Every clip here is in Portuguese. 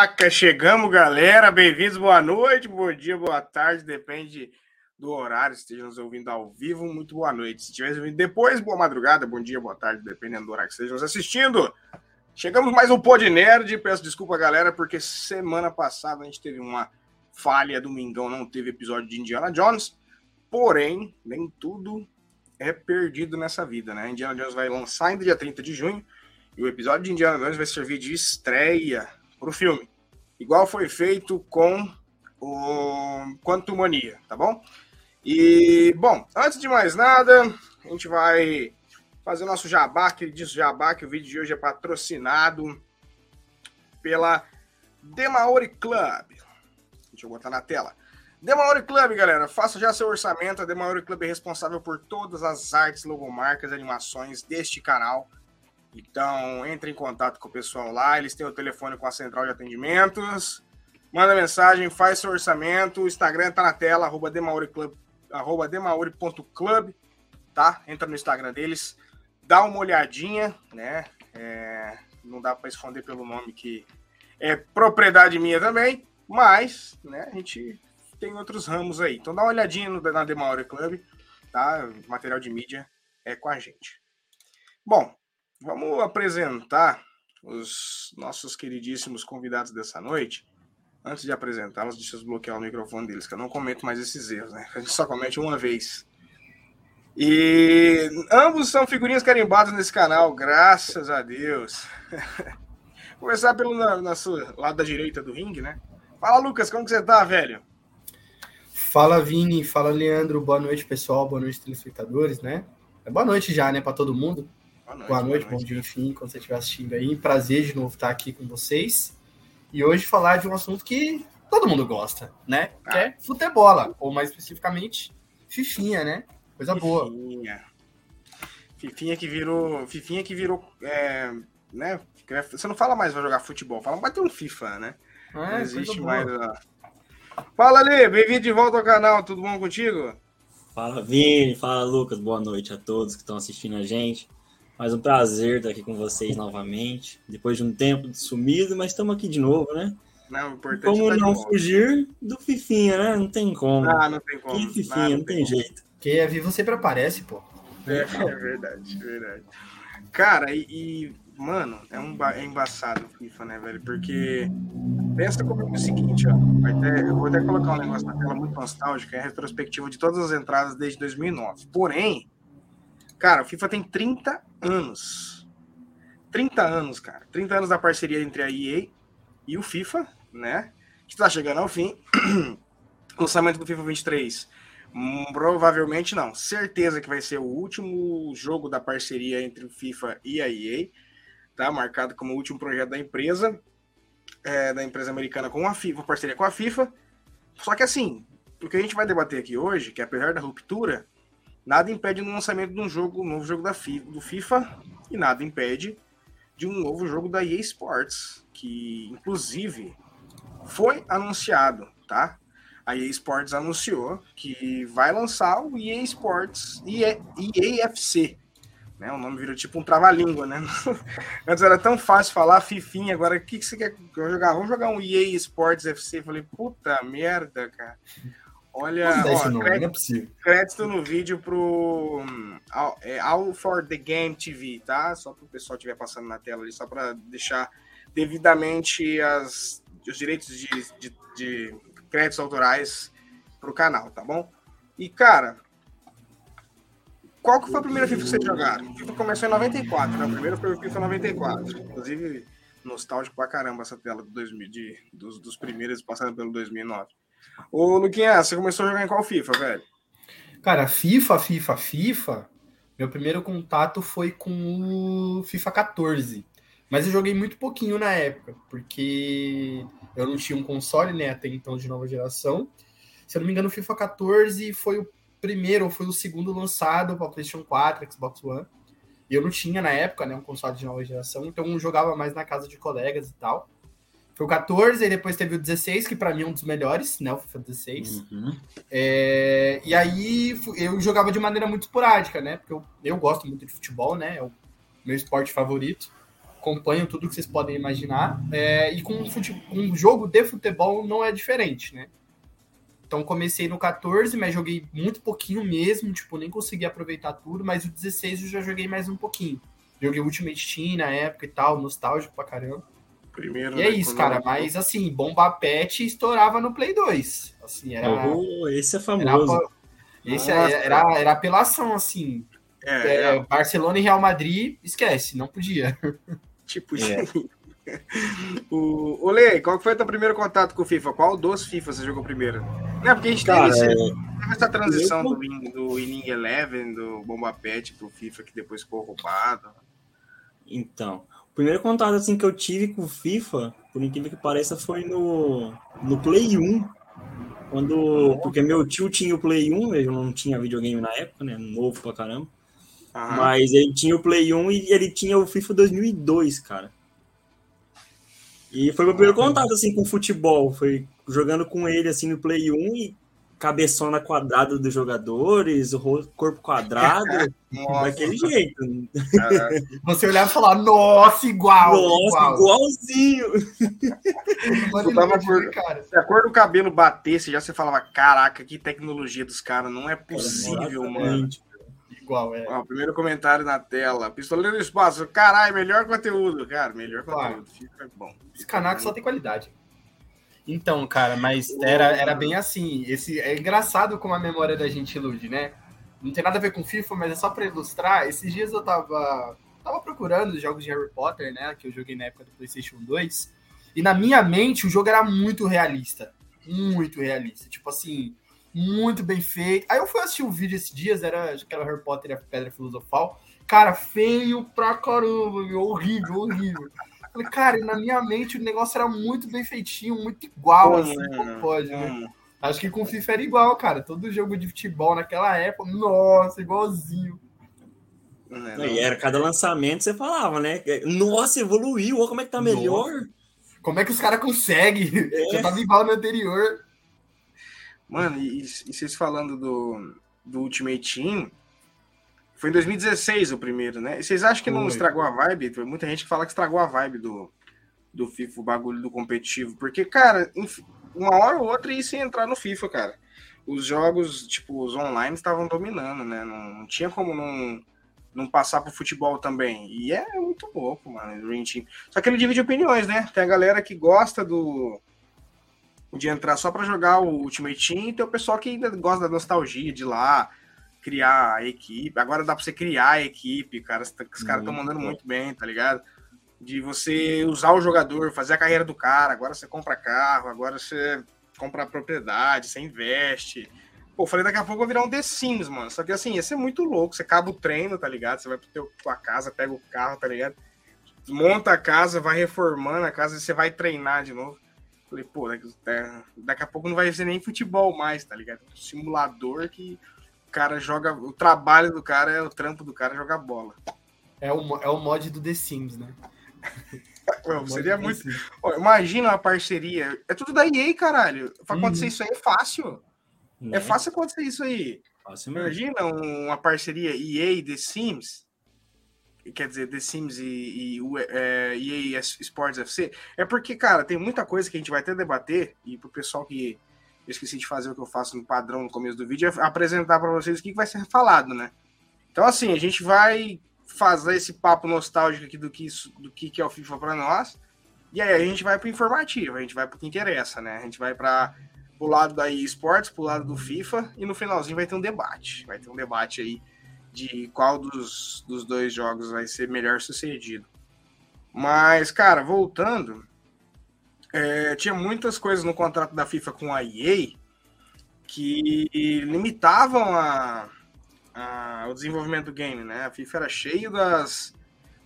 Caraca, chegamos, galera. Bem-vindos, boa noite, bom dia, boa tarde, depende do horário, se esteja nos ouvindo ao vivo, muito boa noite. Se estiver ouvindo depois, boa madrugada, bom dia, boa tarde, dependendo do horário que estejam nos assistindo. Chegamos mais um Pod Nerd. Peço desculpa, galera, porque semana passada a gente teve uma falha, domingão não teve episódio de Indiana Jones. Porém, nem tudo é perdido nessa vida, né? Indiana Jones vai lançar ainda dia 30 de junho e o episódio de Indiana Jones vai servir de estreia para o filme, igual foi feito com o Quantumania, tá bom? E, bom, antes de mais nada, a gente vai fazer o nosso jabá, que diz jabá, que o vídeo de hoje é patrocinado pela Demaori Club. Deixa eu botar na tela. Demaori Club, galera, faça já seu orçamento. A Demaori Club é responsável por todas as artes, logomarcas, animações deste canal. Então, entre em contato com o pessoal lá. Eles têm o telefone com a central de atendimentos. Manda mensagem, faz seu orçamento. O Instagram tá na tela, arroba demauri.club, demauri.club, tá? Entra no Instagram deles, dá uma olhadinha, né? É, não dá para esconder pelo nome que é propriedade minha também, mas, né, a gente tem outros ramos aí. Então dá uma olhadinha no, na Demauri Club, tá? Material de mídia é com a gente. Bom, Vamos apresentar os nossos queridíssimos convidados dessa noite. Antes de apresentá-los, deixa eu desbloquear o microfone deles, que eu não comento mais esses erros, né? A gente só comete uma vez. E ambos são figurinhas carimbadas nesse canal, graças a Deus. Começar pelo lado da direita do ringue, né? Fala, Lucas, como que você tá, velho? Fala, Vini. Fala, Leandro. Boa noite, pessoal. Boa noite, telespectadores, né? É boa noite já, né, para todo mundo. Boa noite, boa noite, bom dia, enfim, quando você estiver assistindo aí. Prazer de novo estar aqui com vocês. E hoje falar de um assunto que todo mundo gosta, né? Que é ah. futebola, ou mais especificamente, fifinha, né? Coisa fifinha. boa. Fifinha que virou. Fifinha que virou. É, né? Você não fala mais vai jogar futebol, fala, vai ter um FIFA, né? É, não existe mais. Fala ali, bem-vindo de volta ao canal, tudo bom contigo? Fala Vini, fala Lucas, boa noite a todos que estão assistindo a gente. Mais um prazer estar aqui com vocês novamente. Depois de um tempo sumido, mas estamos aqui de novo, né? Não, importante como tá não fugir do Fifinha, né? Não tem como. Ah, não tem como. Que Fifinha, não, não, tem, tem jeito. Quem é vivo sempre aparece, pô. É, é verdade, é verdade. Cara, e, e, mano, é, um, é embaçado o FIFA, né, velho? Porque pensa comigo o seguinte, ó. Até, eu vou até colocar um negócio na tela muito nostálgico, é a retrospectiva de todas as entradas desde 2009. Porém, Cara, o FIFA tem 30 anos. 30 anos, cara. 30 anos da parceria entre a EA e o FIFA, né? Que está chegando ao fim. o lançamento do FIFA 23. Hum, provavelmente não. Certeza que vai ser o último jogo da parceria entre o FIFA e a EA. Tá? Marcado como o último projeto da empresa. É, da empresa americana com a FIFA, parceria com a FIFA. Só que assim, o que a gente vai debater aqui hoje, que apesar da ruptura, Nada impede no lançamento de um jogo, um novo jogo da FIFA, do FIFA e nada impede de um novo jogo da EA Sports, que inclusive foi anunciado, tá? A EA Sports anunciou que vai lançar o EA Sports EA, EAFC. Né? O nome virou tipo um trava-língua, né? Antes era tão fácil falar Fifinha, agora o que, que você quer jogar? Vamos jogar um EA Sports FC. falei, puta merda, cara. Olha, ó, crédito, é crédito no vídeo pro all, é, all for the Game TV, tá? Só para o pessoal estiver passando na tela ali, só para deixar devidamente as, os direitos de, de, de créditos autorais pro canal, tá bom? E, cara, qual que foi a primeira FIFA que vocês jogaram? O FIFA começou em 94, né? O primeiro foi o FIFA 94. Inclusive, nostálgico pra caramba essa tela do 2000, de, dos, dos primeiros passando pelo 2009. Ô, Luquinha, você começou a jogar em qual FIFA, velho? Cara, FIFA, FIFA, FIFA. Meu primeiro contato foi com o FIFA 14. Mas eu joguei muito pouquinho na época, porque eu não tinha um console, né, até então de nova geração. Se eu não me engano, o FIFA 14 foi o primeiro ou foi o segundo lançado para PlayStation 4, Xbox One. E eu não tinha na época, né, um console de nova geração, então eu jogava mais na casa de colegas e tal. Foi o 14, e depois teve o 16, que para mim é um dos melhores, né? O FIFA 16. Uhum. É, e aí eu jogava de maneira muito esporádica, né? Porque eu, eu gosto muito de futebol, né? É o meu esporte favorito. acompanho tudo que vocês podem imaginar. É, e com um jogo de futebol não é diferente, né? Então comecei no 14, mas joguei muito pouquinho mesmo, tipo, nem consegui aproveitar tudo, mas o 16 eu já joguei mais um pouquinho. Joguei Ultimate Team na época e tal, nostálgico pra caramba. Primeiro, e é né, isso, cara, mas assim, Bomba Pet estourava no Play 2. Assim, era. Oh, esse é famoso. Era, esse era, era, era apelação, assim. É, é, é, Barcelona e Real Madrid, esquece, não podia. Tipo, é. o, o Lei, qual foi o teu primeiro contato com o FIFA? Qual dos FIFA você jogou primeiro? Não, porque a gente Cara, teve, esse, teve essa transição eu... do, do Inning Eleven, do Bomba Pet pro FIFA, que depois ficou roubado. Então, primeiro contato assim, que eu tive com o FIFA, por incrível que pareça, foi no, no Play 1. Quando, porque meu tio tinha o Play 1, eu não tinha videogame na época, né? Novo pra caramba. Mas ele tinha o Play 1 e ele tinha o FIFA 2002, cara. E foi meu primeiro contato, assim, com futebol. Foi jogando com ele, assim, no Play 1 e cabeçona quadrada dos jogadores, o corpo quadrado, daquele jeito. Você olhava e falava, nossa, igual! Nossa, igual. igualzinho! Você tava por, cara. Se a cor do cabelo batesse, já você falava, caraca, que tecnologia dos caras, não é possível, é, mano igual, é. Ó, primeiro comentário na tela. Pistoleiro do Espaço. Caralho, melhor conteúdo. Cara, melhor claro. conteúdo. Fica bom. Esse canal só tem qualidade. Então, cara, mas era, era bem assim. Esse, é engraçado como a memória da gente ilude, né? Não tem nada a ver com FIFA, mas é só para ilustrar. Esses dias eu tava, tava procurando os jogos de Harry Potter, né? Que eu joguei na época do PlayStation 2. E na minha mente o jogo era muito realista. Muito realista. Tipo assim, muito bem feito. Aí eu fui assistir um vídeo esses dias, era aquela Harry Potter e a Pedra Filosofal. Cara, feio pra caramba, meu, horrível, horrível. Falei, cara, na minha mente o negócio era muito bem feitinho, muito igual, assim, como pode, né? Acho que com o FIFA era igual, cara. Todo jogo de futebol naquela época, nossa, igualzinho. Não, e era cada lançamento você falava, né? Nossa, evoluiu, olha como é que tá melhor. Nossa. Como é que os caras conseguem? É. Já tava igual no anterior. Mano, e, e vocês falando do, do Ultimate Team, foi em 2016 o primeiro, né? E vocês acham que não estragou a vibe? Tem muita gente que fala que estragou a vibe do, do FIFA, o bagulho do competitivo. Porque, cara, uma hora ou outra ia entrar no FIFA, cara. Os jogos, tipo, os online estavam dominando, né? Não, não, tinha como não, não passar pro futebol também. E é muito louco, mano, o Dream Team. Só que ele divide opiniões, né? Tem a galera que gosta do, de entrar só para jogar o Ultimate Team, e tem o pessoal que ainda gosta da nostalgia de lá criar a equipe. Agora dá para você criar a equipe, cara. Os caras estão mandando muito bem, tá ligado? De você usar o jogador, fazer a carreira do cara. Agora você compra carro, agora você compra propriedade, você investe. Pô, falei, daqui a pouco eu vou virar um The Sims, mano. Só que assim, ia ser muito louco. Você acaba o treino, tá ligado? Você vai pra tua casa, pega o carro, tá ligado? Monta a casa, vai reformando a casa e você vai treinar de novo. Falei, pô, daqui, é, daqui a pouco não vai ser nem futebol mais, tá ligado? Simulador que cara joga. O trabalho do cara é o trampo do cara jogar bola. É o, é o mod do The Sims, né? Ué, seria muito. Ó, imagina uma parceria. É tudo da EA, caralho. Pra acontecer uhum. isso aí é fácil. É, é fácil acontecer isso aí. Fácil imagina uma parceria EA e The Sims quer dizer, The Sims e, e é, EA Sports FC, é porque, cara, tem muita coisa que a gente vai até debater, e pro pessoal que eu esqueci de fazer o que eu faço no padrão no começo do vídeo, é apresentar para vocês o que vai ser falado, né? Então, assim, a gente vai fazer esse papo nostálgico aqui do que, do que é o FIFA para nós, e aí a gente vai para informativo, a gente vai para o que interessa, né? A gente vai para o lado da EA Sports, pro lado do FIFA, e no finalzinho vai ter um debate. Vai ter um debate aí de qual dos, dos dois jogos vai ser melhor sucedido. Mas, cara, voltando, é, tinha muitas coisas no contrato da FIFA com a EA que limitavam a, a, o desenvolvimento do game, né? A FIFA era cheia das,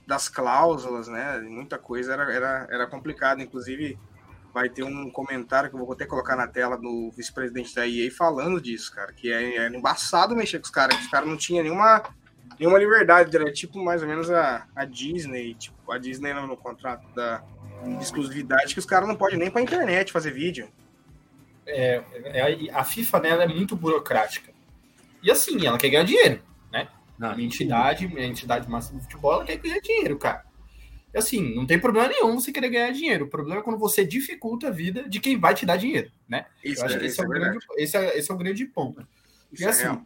das cláusulas, né? Muita coisa era, era, era complicado, inclusive vai ter um comentário que eu vou até colocar na tela do vice-presidente da EA falando disso, cara, que é, é embaçado mexer com os caras, os caras não tinham nenhuma, nenhuma liberdade, era tipo mais ou menos a, a Disney, tipo, a Disney no contrato da exclusividade, que os caras não podem nem pra internet fazer vídeo. É, é, a FIFA, né, é muito burocrática. E assim, ela quer ganhar dinheiro, né? A minha entidade, minha entidade máxima do futebol, ela quer ganhar dinheiro, cara. assim, não tem problema nenhum você querer ganhar dinheiro. O problema é quando você dificulta a vida de quem vai te dar dinheiro, né? Isso, Eu acho é, que esse é, é, o grande, esse, é, esse é o grande ponto. Isso e é assim,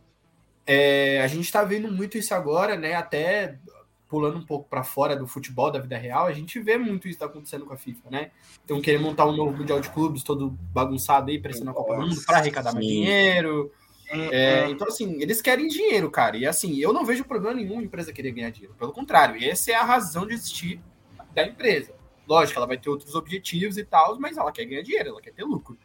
é, a gente está vendo muito isso agora, né? Até pulando um pouco para fora do futebol da vida real, a gente vê muito isso tá acontecendo com a FIFA, né? Então, querer montar um novo Mundial de Clubes todo bagunçado aí, parecendo a Copa do Mundo, para arrecadar mais dinheiro. É, então, assim, eles querem dinheiro, cara. E assim, eu não vejo problema nenhum em empresa querer ganhar dinheiro. Pelo contrário, essa é a razão de existir da empresa. Lógico, ela vai ter outros objetivos e tal, mas ela quer ganhar dinheiro, ela quer ter lucro.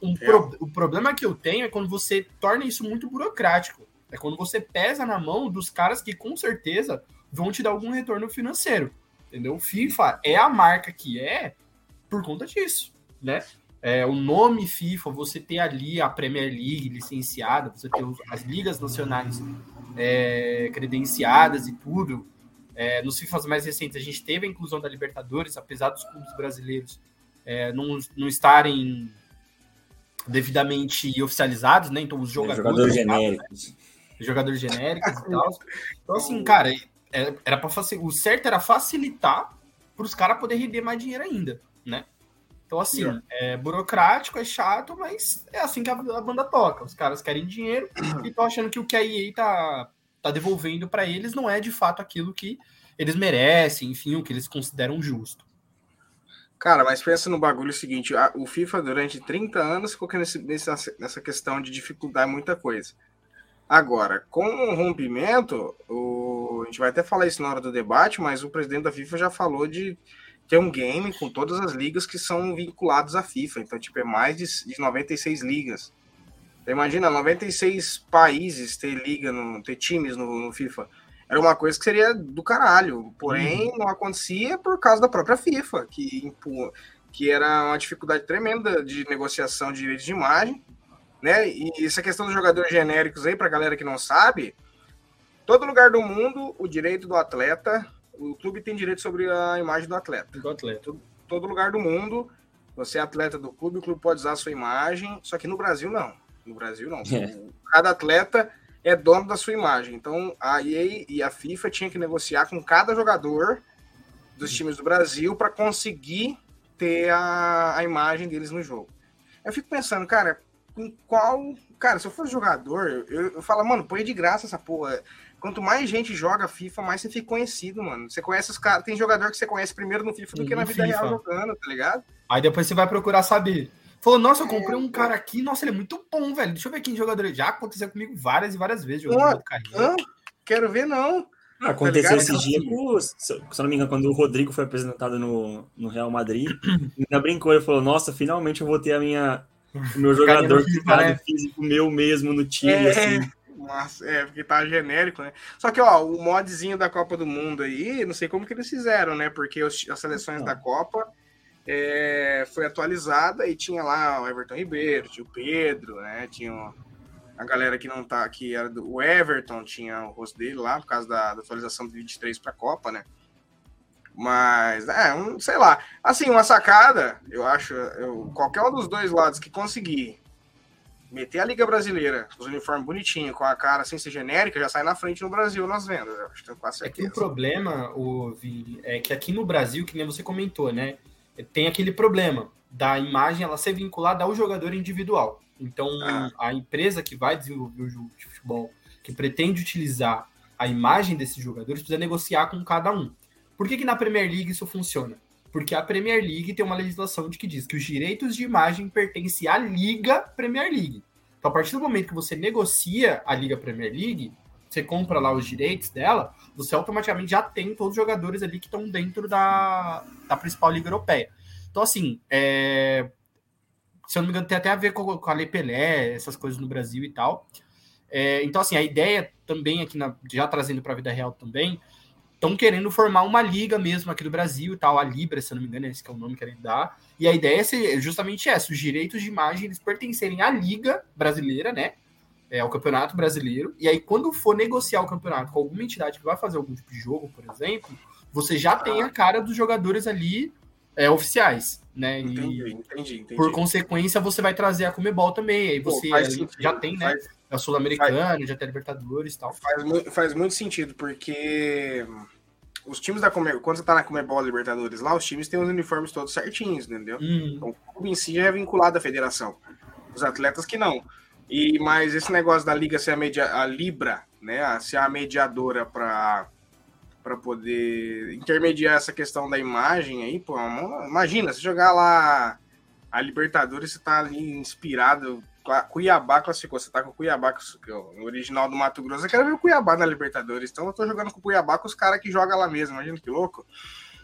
Um é. pro, o problema que eu tenho é quando você torna isso muito burocrático. É quando você pesa na mão dos caras que com certeza vão te dar algum retorno financeiro. Entendeu? O FIFA é a marca que é por conta disso, né? É, o nome FIFA, você ter ali a Premier League licenciada, você ter as ligas nacionais é, credenciadas e tudo, é, nos FIFAs mais recentes, a gente teve a inclusão da Libertadores, apesar dos clubes brasileiros é, não, não estarem devidamente oficializados, né? Então, os jogadores. Jogadores genéricos. Né? Jogadores genéricos e tal. Então, assim, cara, é, era para o certo era facilitar para os caras poderem render mais dinheiro ainda, né? Então, assim, é burocrático, é chato, mas é assim que a, a banda toca. Os caras querem dinheiro e estão achando que o que a EA tá tá devolvendo para eles não é de fato aquilo que eles merecem, enfim, o que eles consideram justo. Cara, mas pensa no bagulho seguinte: a, o FIFA durante 30 anos ficou nesse, nessa, nessa questão de dificultar muita coisa. Agora, com o rompimento, o, a gente vai até falar isso na hora do debate, mas o presidente da FIFA já falou de ter um game com todas as ligas que são vinculadas à FIFA. Então, tipo, é mais de, de 96 ligas. Você imagina, 96 países ter liga, no, ter times no, no, FIFA. Era uma coisa que seria do caralho. Porém, uhum. não acontecia por causa da própria FIFA, que, que era uma dificuldade tremenda de negociação de direitos de imagem. Né? E essa questão dos jogadores genéricos aí, pra galera que não sabe, todo lugar do mundo, o direito do atleta, o clube tem direito sobre a imagem do atleta. Do atleta. Todo, todo lugar do mundo, você é atleta do clube, o clube pode usar a sua imagem, só que no Brasil não. No Brasil, não. É. Cada atleta é dono da sua imagem. Então, a EA e a FIFA tinham que negociar com cada jogador dos times do Brasil para conseguir ter a, a imagem deles no jogo. Eu fico pensando, cara, em qual. Cara, se eu fosse jogador, eu, eu falo, mano, põe de graça essa porra. Quanto mais gente joga FIFA, mais você fica conhecido, mano. Você conhece os caras. Tem jogador que você conhece primeiro no FIFA do que na vida FIFA. real jogando, tá ligado? Aí depois você vai procurar saber. Falou, nossa, eu comprei um cara aqui, nossa, ele é muito bom, velho. Deixa eu ver quem jogador. Já aconteceu comigo várias e várias vezes jogando ah, quero ver, não. Ah, aconteceu tá esse dia, se eu não me engano, quando o Rodrigo foi apresentado no, no Real Madrid, ainda brincou, ele falou, nossa, finalmente eu vou ter a minha, o meu jogador FIFA, né? físico meu mesmo no time, é, assim. Nossa, é, porque tá genérico, né? Só que, ó, o modzinho da Copa do Mundo aí, não sei como que eles fizeram, né? Porque os, as seleções da Copa é, foi atualizada e tinha lá o Everton Ribeiro, tinha o Pedro, né? Tinha a galera que não tá aqui, era do o Everton, tinha o rosto dele lá, por causa da, da atualização do 23 para a Copa, né? Mas, é, um, sei lá. Assim, uma sacada, eu acho, eu, qualquer um dos dois lados que conseguir meter a Liga Brasileira, os uniformes bonitinhos, com a cara sem ser genérica, já sai na frente no Brasil nas vendas. Eu acho quase É que o problema, o Vini, é que aqui no Brasil, que nem você comentou, né? tem aquele problema da imagem ela ser vinculada ao jogador individual. Então, ah. a empresa que vai desenvolver o jogo de futebol, que pretende utilizar a imagem desses jogadores, precisa negociar com cada um. Por que, que na Premier League isso funciona? Porque a Premier League tem uma legislação de que diz que os direitos de imagem pertencem à Liga Premier League. Então, a partir do momento que você negocia a Liga Premier League, você compra lá os direitos dela, você automaticamente já tem todos os jogadores ali que estão dentro da, da principal liga europeia. Então, assim, é, se eu não me engano, tem até a ver com, com a Lei Pelé, essas coisas no Brasil e tal. É, então, assim, a ideia também aqui, na, já trazendo para a vida real também, estão querendo formar uma liga mesmo aqui do Brasil e tal, a Libra, se eu não me engano, esse que é o nome que querem dar. E a ideia é justamente essa, os direitos de imagem eles pertencerem à liga brasileira, né? é, ao Campeonato Brasileiro. E aí, quando for negociar o campeonato com alguma entidade que vai fazer algum tipo de jogo, por exemplo, você já tem a cara dos jogadores ali é, oficiais, né? Entendi, e, entendi, entendi. Por consequência, você vai trazer a Comebol também. Aí você Pô, já tem, né? Faz, é Sul-Americano, já tem a Libertadores e tal. Faz, faz muito sentido, porque os times da Comebol, quando você tá na Comebol Libertadores lá, os times têm os uniformes todos certinhos, entendeu? Hum. Então o clube em si já é vinculado à federação. Os atletas que não. E mas esse negócio da liga ser a, media, a Libra, né, ser a mediadora para para poder intermediar essa questão da imagem aí, pô, imagina, se jogar lá a Libertadores, você tá ali inspirado, Cuiabá classificou, você tá com o Cuiabá, que é o original do Mato Grosso, eu quero ver o Cuiabá na Libertadores, então eu tô jogando com o Cuiabá com os caras que jogam lá mesmo, imagina que louco.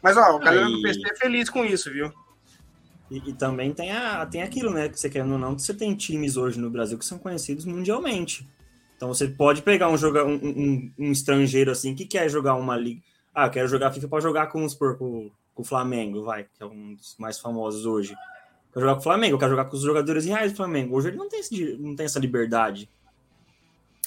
Mas, ó, o galera do PC é feliz com isso, viu? E, e, também tem, a, tem aquilo, né? Que você quer ou não, que você tem times hoje no Brasil que são conhecidos mundialmente. Então você pode pegar um, joga, um, um, um estrangeiro assim que quer jogar uma liga. Ah, quero jogar FIFA para jogar com, com, com o Flamengo, vai, que é um dos mais famosos hoje. Quero jogar com o Flamengo, eu quero jogar com os jogadores reais do Flamengo. Hoje ele não tem, esse, não tem essa liberdade.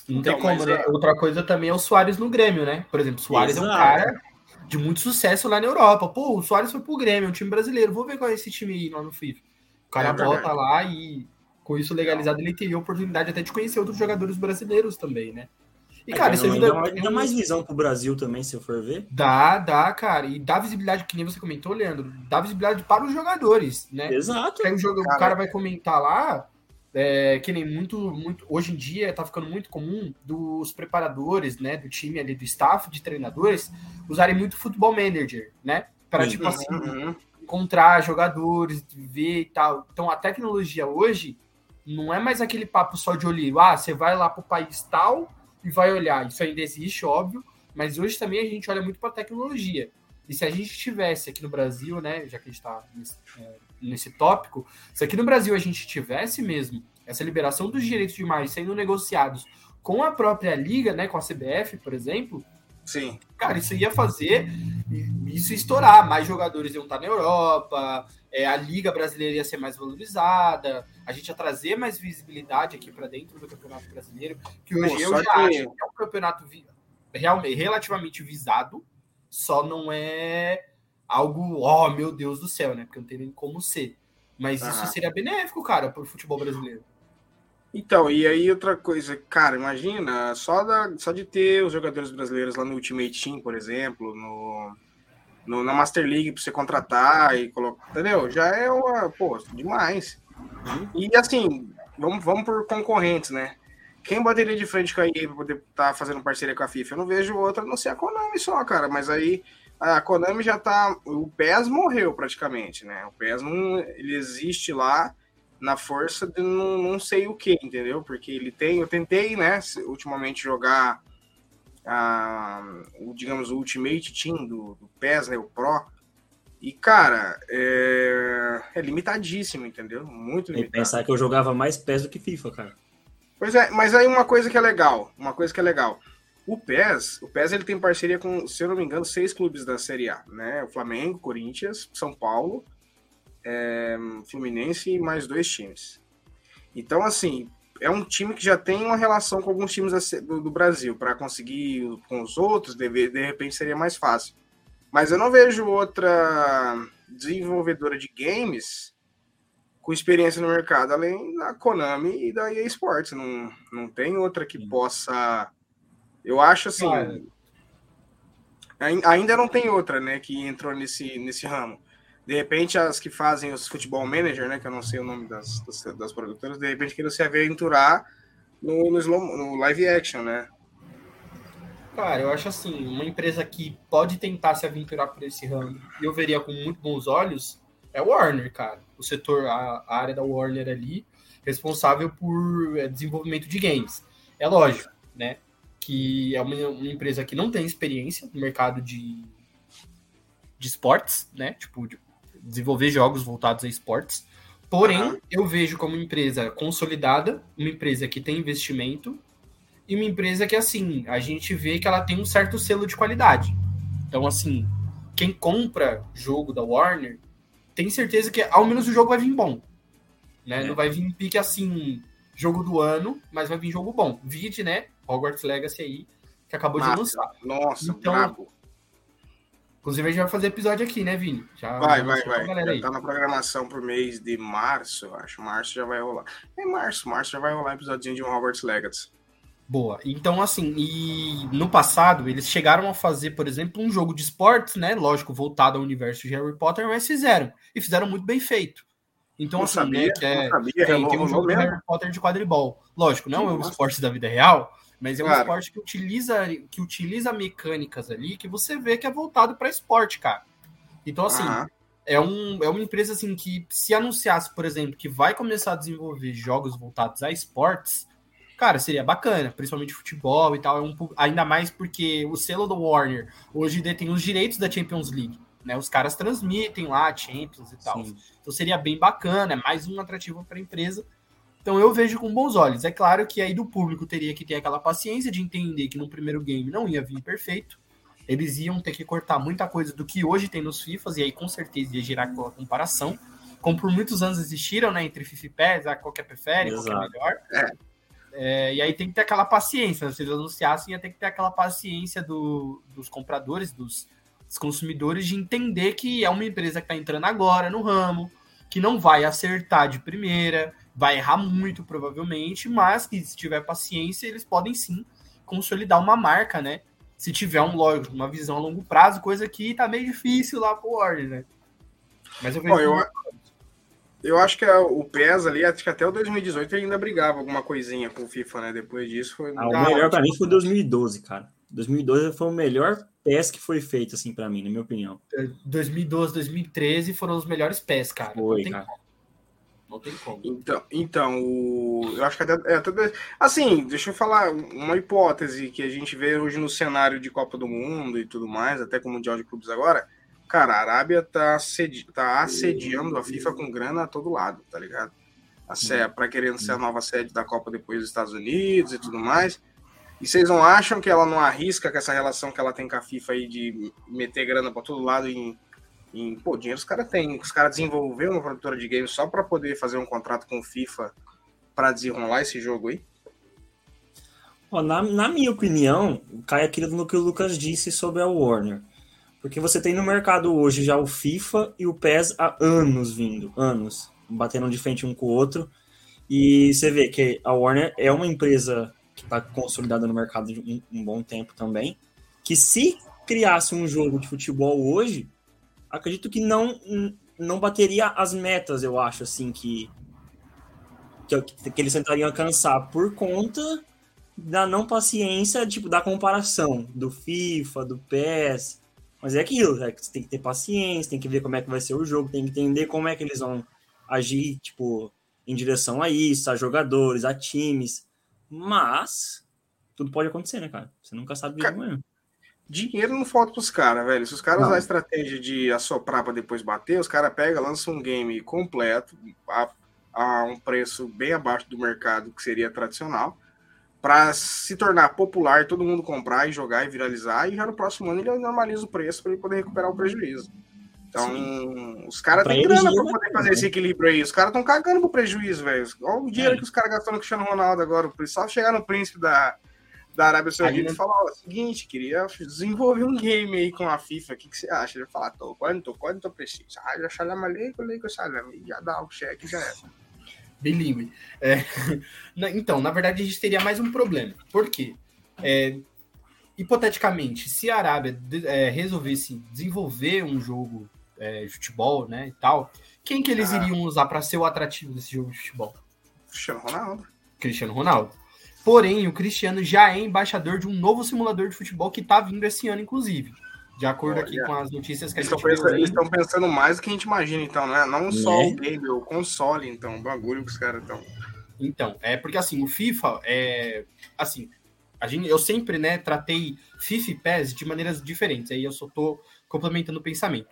Não então, tem como, né? É... Outra coisa também é o Soares no Grêmio, né? Por exemplo, o Soares Exato. é um cara de muito sucesso lá na Europa. Pô, o Soares foi pro Grêmio, é um time brasileiro. Vou ver qual é esse time aí lá no FIFA. O cara é volta lá e com isso legalizado ele teria a oportunidade até de conhecer outros jogadores brasileiros também, né? E, cara, isso ajuda. Dá mais visão pro Brasil também, se eu for ver. Dá, dá, cara. E dá visibilidade, que nem você comentou, Leandro, dá visibilidade para os jogadores, né? Exato. Aí o, jogo, cara. o cara vai comentar lá, é, que nem muito, muito. Hoje em dia tá ficando muito comum dos preparadores, né? Do time ali, do staff de treinadores, usarem muito futebol manager, né? Para, tipo assim, uhum. encontrar jogadores, ver e tal. Então a tecnologia hoje não é mais aquele papo só de olho. Ah, você vai lá pro país tal e vai olhar. Isso ainda existe, óbvio, mas hoje também a gente olha muito para a tecnologia. E se a gente tivesse aqui no Brasil, né, já que a gente está nesse, é, nesse tópico, se aqui no Brasil a gente tivesse mesmo essa liberação dos direitos de imagem sendo negociados com a própria liga, né, com a CBF, por exemplo, Sim. Cara, isso ia fazer isso estourar. Mais jogadores iam estar na Europa, é, a Liga Brasileira ia ser mais valorizada, a gente ia trazer mais visibilidade aqui para dentro do Campeonato Brasileiro, que hoje Pô, eu já que... acho que é um campeonato realmente, relativamente visado, só não é algo, oh meu Deus do céu, né? Porque não tem nem como ser. Mas isso seria benéfico, cara, para o futebol brasileiro. Então, e aí outra coisa, cara, imagina, só, da, só de ter os jogadores brasileiros lá no Ultimate Team, por exemplo, no, no na Master League para você contratar e colocar, entendeu? Já é uma, pô, demais. E assim, vamos, vamos por concorrentes, né? Quem bateria de frente com a EA para poder estar tá fazendo parceria com a FIFA? Eu não vejo outra, não sei a Konami só, cara, mas aí a Konami já tá, o PES morreu praticamente, né? O PES não, ele existe lá, na força de não, não sei o que, entendeu? Porque ele tem, eu tentei, né, ultimamente jogar a, o, digamos, o Ultimate Team do, do PES, né, o Pro, e, cara, é, é limitadíssimo, entendeu? Muito limitado. E pensar que eu jogava mais PES do que FIFA, cara. Pois é, mas aí uma coisa que é legal, uma coisa que é legal. O PES, o PES ele tem parceria com, se eu não me engano, seis clubes da Série A, né? O Flamengo, Corinthians, São Paulo, é, Fluminense e mais dois times. Então, assim, é um time que já tem uma relação com alguns times do, Brasil. Para conseguir com os outros, de, de repente seria mais fácil. Mas eu não vejo outra desenvolvedora de games com experiência no mercado, além da Konami e da EA Sports. Não, não tem outra que possa. Eu acho assim. Ainda não tem outra, né, que entrou nesse, nesse ramo. De repente, as que fazem os futebol manager, né? Que eu não sei o nome das, das, das produtoras, de repente queiram se aventurar no, no, slow, no live action, né? Cara, eu acho assim, uma empresa que pode tentar se aventurar por esse ramo, e eu veria com muito bons olhos, é Warner, cara. O setor, a, a área da Warner ali, responsável por é, desenvolvimento de games. É lógico, né? Que é uma, uma empresa que não tem experiência no mercado de, de esportes, né? Tipo, de desenvolver jogos voltados a esportes. Porém, uhum. eu vejo como empresa consolidada, uma empresa que tem investimento e uma empresa que, assim, a gente vê que ela tem um certo selo de qualidade. Então, assim, quem compra jogo da Warner tem certeza que ao menos o jogo vai vir bom. Né? É. Não vai vir pique assim, jogo do ano, mas vai vir jogo bom. Vide, né? Hogwarts Legacy aí, que acabou de lançar. Nossa, então, bravo. Inclusive, a gente vai fazer episódio aqui, né, Vini? Já vai, vai, vai. Já tá na programação pro mês de março, acho. Março já vai rolar. É março, março já vai rolar episódio de um Hogwarts Legacy. Boa. Então, assim, e no passado eles chegaram a fazer, por exemplo, um jogo de esportes, né? Lógico, voltado ao universo de Harry Potter, mas fizeram. E fizeram muito bem feito. Então, não assim, sabia, né, que é, sabia, tem, tem um jogo de Harry Potter de quadribol. Lógico, não é um esporte da vida real, mas é um claro. esporte que utiliza, que utiliza mecânicas ali que você vê que é voltado para esporte, cara. Então, assim, uhum. é, um, é uma empresa assim que se anunciasse, por exemplo, que vai começar a desenvolver jogos voltados a esportes, cara, seria bacana, principalmente futebol e tal. É um, ainda mais porque o selo do Warner hoje detém os direitos da Champions League. Né, os caras transmitem lá Champions e tal. Sim. Então seria bem bacana, é mais um atrativo para a empresa. Então eu vejo com bons olhos. É claro que aí do público teria que ter aquela paciência de entender que no primeiro game não ia vir perfeito. Eles iam ter que cortar muita coisa do que hoje tem nos FIFAs, e aí com certeza ia gerar aquela comparação. Como por muitos anos existiram, né? Entre FIFA e PES, ah, qual que é prefere, Exato. qual que é melhor. É. É, e aí tem que ter aquela paciência, né? se eles anunciassem, ia ter que ter aquela paciência do, dos compradores, dos, dos, consumidores, de entender que é uma empresa que está entrando agora no ramo, que não vai acertar de primeira, vai errar muito provavelmente, mas que se tiver paciência, eles podem sim consolidar uma marca, né? Se tiver um lógico, uma visão a longo prazo, coisa que tá meio difícil lá pro Warner, né? Mas eu vejo. Bom, eu, eu acho que é o PES ali, acho que até o 2018 ele ainda brigava alguma coisinha com o FIFA, né? Depois disso foi. Ah, o melhor para mim foi 2012, cara. 2012 foi o melhor PES que foi feito, assim, para mim, na minha opinião. 2012, 2013 foram os melhores PES, cara. Foi, cara. Como. Não tem como. Então, então o... eu acho que até, é, até. Assim, deixa eu falar uma hipótese que a gente vê hoje no cenário de Copa do Mundo e tudo mais, até com o Mundial de Clubes agora Cara, a Arábia tá, sedi tá assediando a FIFA com grana a todo lado, tá ligado? Para querendo ser a nova sede da Copa depois dos Estados Unidos e tudo mais. E vocês não acham que ela não arrisca com essa relação que ela tem com a FIFA aí de meter grana para todo lado em, em. Pô, dinheiro os caras têm. Os caras desenvolveram uma produtora de games só para poder fazer um contrato com o FIFA para desenrolar esse jogo aí? na, na minha opinião, cai aquilo no que o Lucas disse sobre a Warner. Porque você tem no mercado hoje já o FIFA e o PES há anos vindo, anos, batendo de frente um com o outro. E você vê que a Warner é uma empresa que está consolidada no mercado de um, um, bom tempo também, que se criasse um jogo de futebol hoje, acredito que não não bateria as metas, eu acho, assim, que, que, que eles tentariam alcançar por conta da não paciência, tipo, da comparação do FIFA, do PES, mas é aquilo, é que você tem que ter paciência, tem que ver como é que vai ser o jogo, tem que entender como é que eles vão agir, tipo, em direção a isso, a jogadores, a times. Mas tudo pode acontecer, né, cara? Você nunca sabe cara, amanhã. Dinheiro não falta pros caras, velho. Se os caras usar a estratégia de assoprar para depois bater, os caras pegam, lançam um game completo a, a um preço bem abaixo do mercado que seria tradicional para se tornar popular, todo mundo comprar e jogar e viralizar, e já no próximo ano ele normaliza o preço para ele poder recuperar o prejuízo. Então, Sim. os caras têm grana para poder fazer esse equilíbrio aí. Os caras estão cagando pro prejuízo, velho. Olha o dinheiro é. que os caras gastam no Cristiano Ronaldo agora. Só chegar no príncipe da, da Arábia Saudita e falar: o seguinte, queria desenvolver um game aí com a FIFA. O que, que você acha? Ele falar: tô, quanto, quanto preciso? Ah, já salam aleikum, aleikum salam. Já dá o cheque, já é bilíngue. É, então, na verdade, a gente teria mais um problema. Por quê? É, hipoteticamente, se a Arábia é, resolvesse desenvolver um jogo é, de futebol, né, e tal, quem que eles ah. iriam usar para ser o atrativo desse jogo de futebol? Cristiano Ronaldo. Cristiano Ronaldo. Porém, o Cristiano já é embaixador de um novo simulador de futebol que está vindo esse ano, inclusive. De acordo aqui com as notícias que a gente pensando, Eles estão pensando mais do que a gente imagina, então, né? Não só né? o game, o console, então, o bagulho que os caras estão. Então, é porque assim, o FIFA é. Assim, a gente, eu sempre, né, tratei FIFA e PES de maneiras diferentes. Aí eu só tô complementando o pensamento.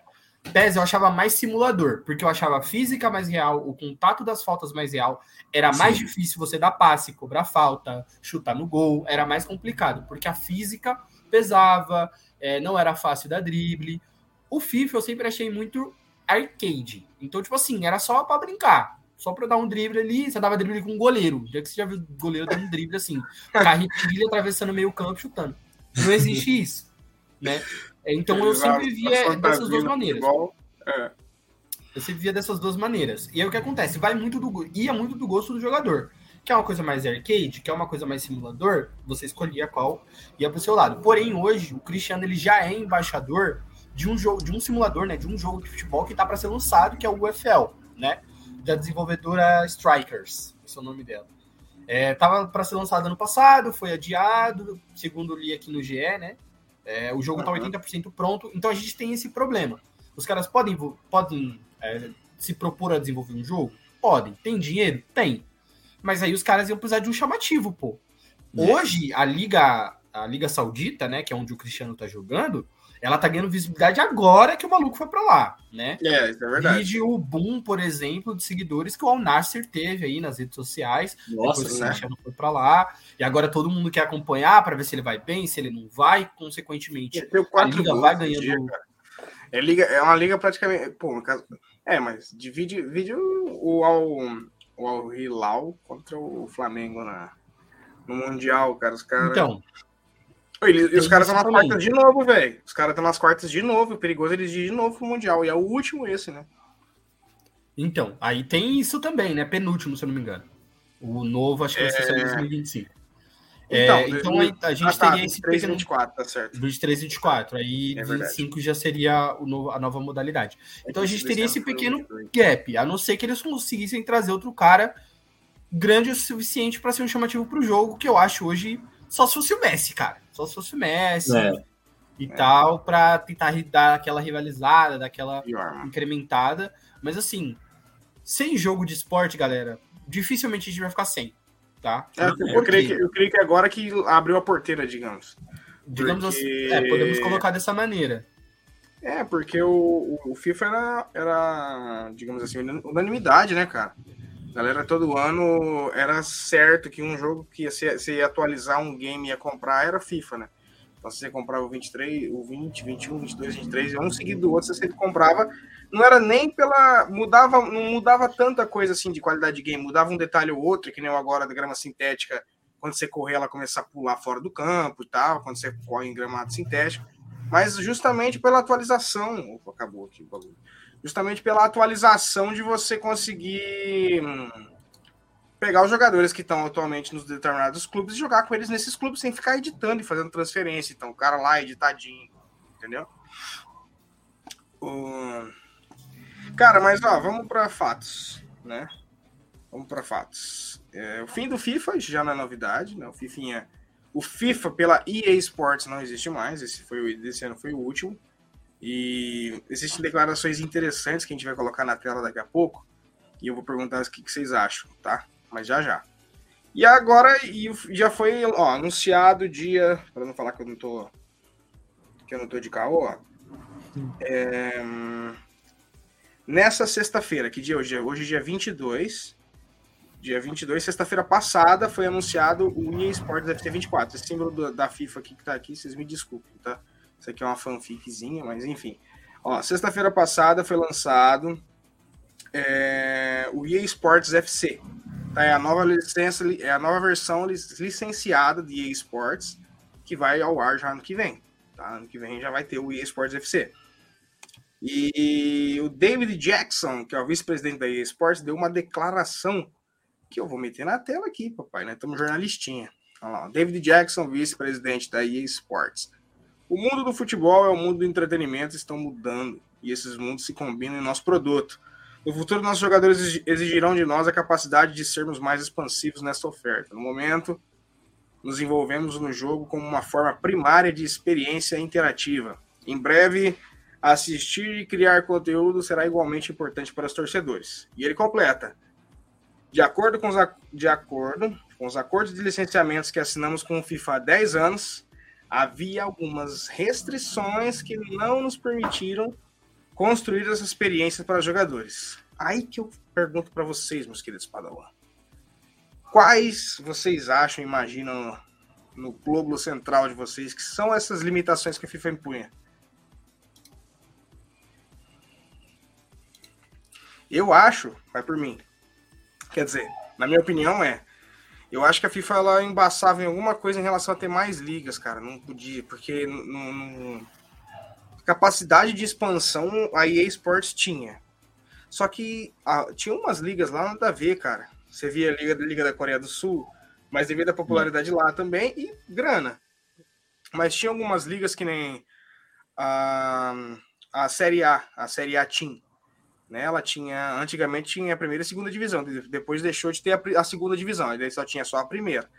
PES eu achava mais simulador, porque eu achava a física mais real, o contato das faltas mais real, era Sim. mais difícil você dar passe, cobrar falta, chutar no gol, era mais complicado, porque a física pesava, é, não era fácil dar drible. O FIFA eu sempre achei muito arcade. Então, tipo assim, era só para brincar. Só para dar um drible ali, você dava drible com um goleiro. Já que você já viu goleiro dando um drible assim, carretilha atravessando meio campo chutando. Não existe isso, né? Então eu sempre via dessas duas maneiras. É. Eu sempre via dessas duas maneiras. E aí o que acontece? Vai muito do ia muito do gosto do jogador. quer uma coisa mais arcade, quer uma coisa mais simulador, você escolhia qual ia para o seu lado. Porém, hoje, o Cristiano ele já é embaixador de um jogo, de um simulador, né, de um jogo de futebol que está para ser lançado, que é o UFL, né, da desenvolvedora Strikers, esse é o nome dela. É, tava para ser lançado ano passado, foi adiado, segundo li aqui no GE, né? É, o jogo está uhum. 80% pronto, então a gente tem esse problema. Os caras podem, podem é, se propor a desenvolver um jogo? Podem. Tem dinheiro? Tem. Mas aí os caras iam precisar de um chamativo, pô. É. Hoje, a Liga, a Liga Saudita, né, que é onde o Cristiano tá jogando, ela tá ganhando visibilidade agora que o maluco foi para lá, né? É, isso é verdade. Vide o boom, por exemplo, de seguidores que o Al Nasser teve aí nas redes sociais. Nossa, depois né? o Cristiano foi para lá. E agora todo mundo quer acompanhar para ver se ele vai bem, se ele não vai. Consequentemente, a Liga vai ganhando. Dia, é, liga, é uma liga praticamente. Pô, no caso. É, mas divide, divide o, o Al, o Al Hilal contra o Flamengo na, no Mundial, cara. Os caras. Então. E os caras estão nas quartas de novo, velho. Os caras estão nas quartas de novo. O perigoso é eles ir de novo pro Mundial. E é o último esse, né? Então, aí tem isso também, né? Penúltimo, se eu não me engano. O novo, acho que vai ser é... 2025. Então, é, então a, gente ah, tá, teria esse 23 24, tá certo. 23 24, aí é 25 já seria o novo, a nova modalidade. Então a gente teria esse pequeno gap, a não ser que eles conseguissem trazer outro cara grande o suficiente para ser um chamativo para o jogo, que eu acho hoje só se fosse o Messi, cara. Só se fosse o Messi é. e é. tal, para tentar dar aquela rivalizada, daquela incrementada. Mas assim, sem jogo de esporte, galera, dificilmente a gente vai ficar sem tá? É, eu, creio que, eu creio que agora que abriu a porteira, digamos. Digamos porque... assim, é, podemos colocar dessa maneira. É, porque o, o FIFA era, era, digamos assim, unanimidade, né, cara? Galera, todo ano era certo que um jogo que ia, ser, você ia atualizar um game ia comprar era FIFA, né? Então, você comprava o 23, o 20, 21, 22, 23, e um seguido do outro, você sempre comprava não era nem pela. mudava Não mudava tanta coisa assim de qualidade de game, mudava um detalhe ou outro, que nem o agora da grama sintética, quando você correr, ela começa a pular fora do campo e tal, quando você corre em gramado sintético. Mas justamente pela atualização. Opa, acabou aqui o bagulho. Justamente pela atualização de você conseguir hum, pegar os jogadores que estão atualmente nos determinados clubes e jogar com eles nesses clubes sem ficar editando e fazendo transferência. Então, o cara lá editadinho, entendeu? O... Cara, mas ó, vamos para fatos, né? Vamos para fatos. É, o fim do FIFA já não é novidade, né? O FIFA, o FIFA pela EA Sports não existe mais. Esse foi esse ano foi o último. E existem declarações interessantes que a gente vai colocar na tela daqui a pouco. E eu vou perguntar o que, que vocês acham, tá? Mas já já. E agora e já foi ó, anunciado o dia, para não falar que eu não tô que eu não tô de carro, ó. É, Nessa sexta-feira, que dia hoje? Hoje é dia 22. Dia 22, sexta-feira passada, foi anunciado o EA Sports FC 24. Esse símbolo da FIFA aqui que tá aqui, vocês me desculpem, tá? Isso aqui é uma fanficzinha, mas enfim. Ó, sexta-feira passada foi lançado é, o EA Sports FC. Tá? É a nova licença, é a nova versão licenciada de EA Sports que vai ao ar já ano que vem. Tá? Ano que vem já vai ter o EA Sports FC. E o David Jackson, que é o vice-presidente da EA Sports, deu uma declaração que eu vou meter na tela aqui, papai, né? Estamos jornalistinha. Olha lá, David Jackson, vice-presidente da EA Sports. O mundo do futebol é o mundo do entretenimento, estão mudando e esses mundos se combinam em nosso produto. No futuro, nossos jogadores exigirão de nós a capacidade de sermos mais expansivos nessa oferta. No momento, nos envolvemos no jogo como uma forma primária de experiência interativa. Em breve, Assistir e criar conteúdo será igualmente importante para os torcedores. E ele completa. De acordo com os, de acordo com os acordos de licenciamentos que assinamos com o FIFA há 10 anos, havia algumas restrições que não nos permitiram construir essa experiência para jogadores. Aí que eu pergunto para vocês, meus queridos Padawan. Quais vocês acham, imaginam no globo central de vocês, que são essas limitações que a FIFA impunha? Eu acho, vai por mim. Quer dizer, na minha opinião é. Eu acho que a FIFA ela embaçava em alguma coisa em relação a ter mais ligas, cara. Não podia, porque não, capacidade de expansão a EA Sports tinha. Só que ah, tinha umas ligas lá nada a ver, cara. Você via a Liga, Liga da Coreia do Sul, mas devido à popularidade lá também e grana. Mas tinha algumas ligas que nem a, a Série A, a Série A Team. Né? Ela tinha, antigamente tinha a primeira e a segunda divisão, depois deixou de ter a, a segunda divisão, aí só tinha só a primeira.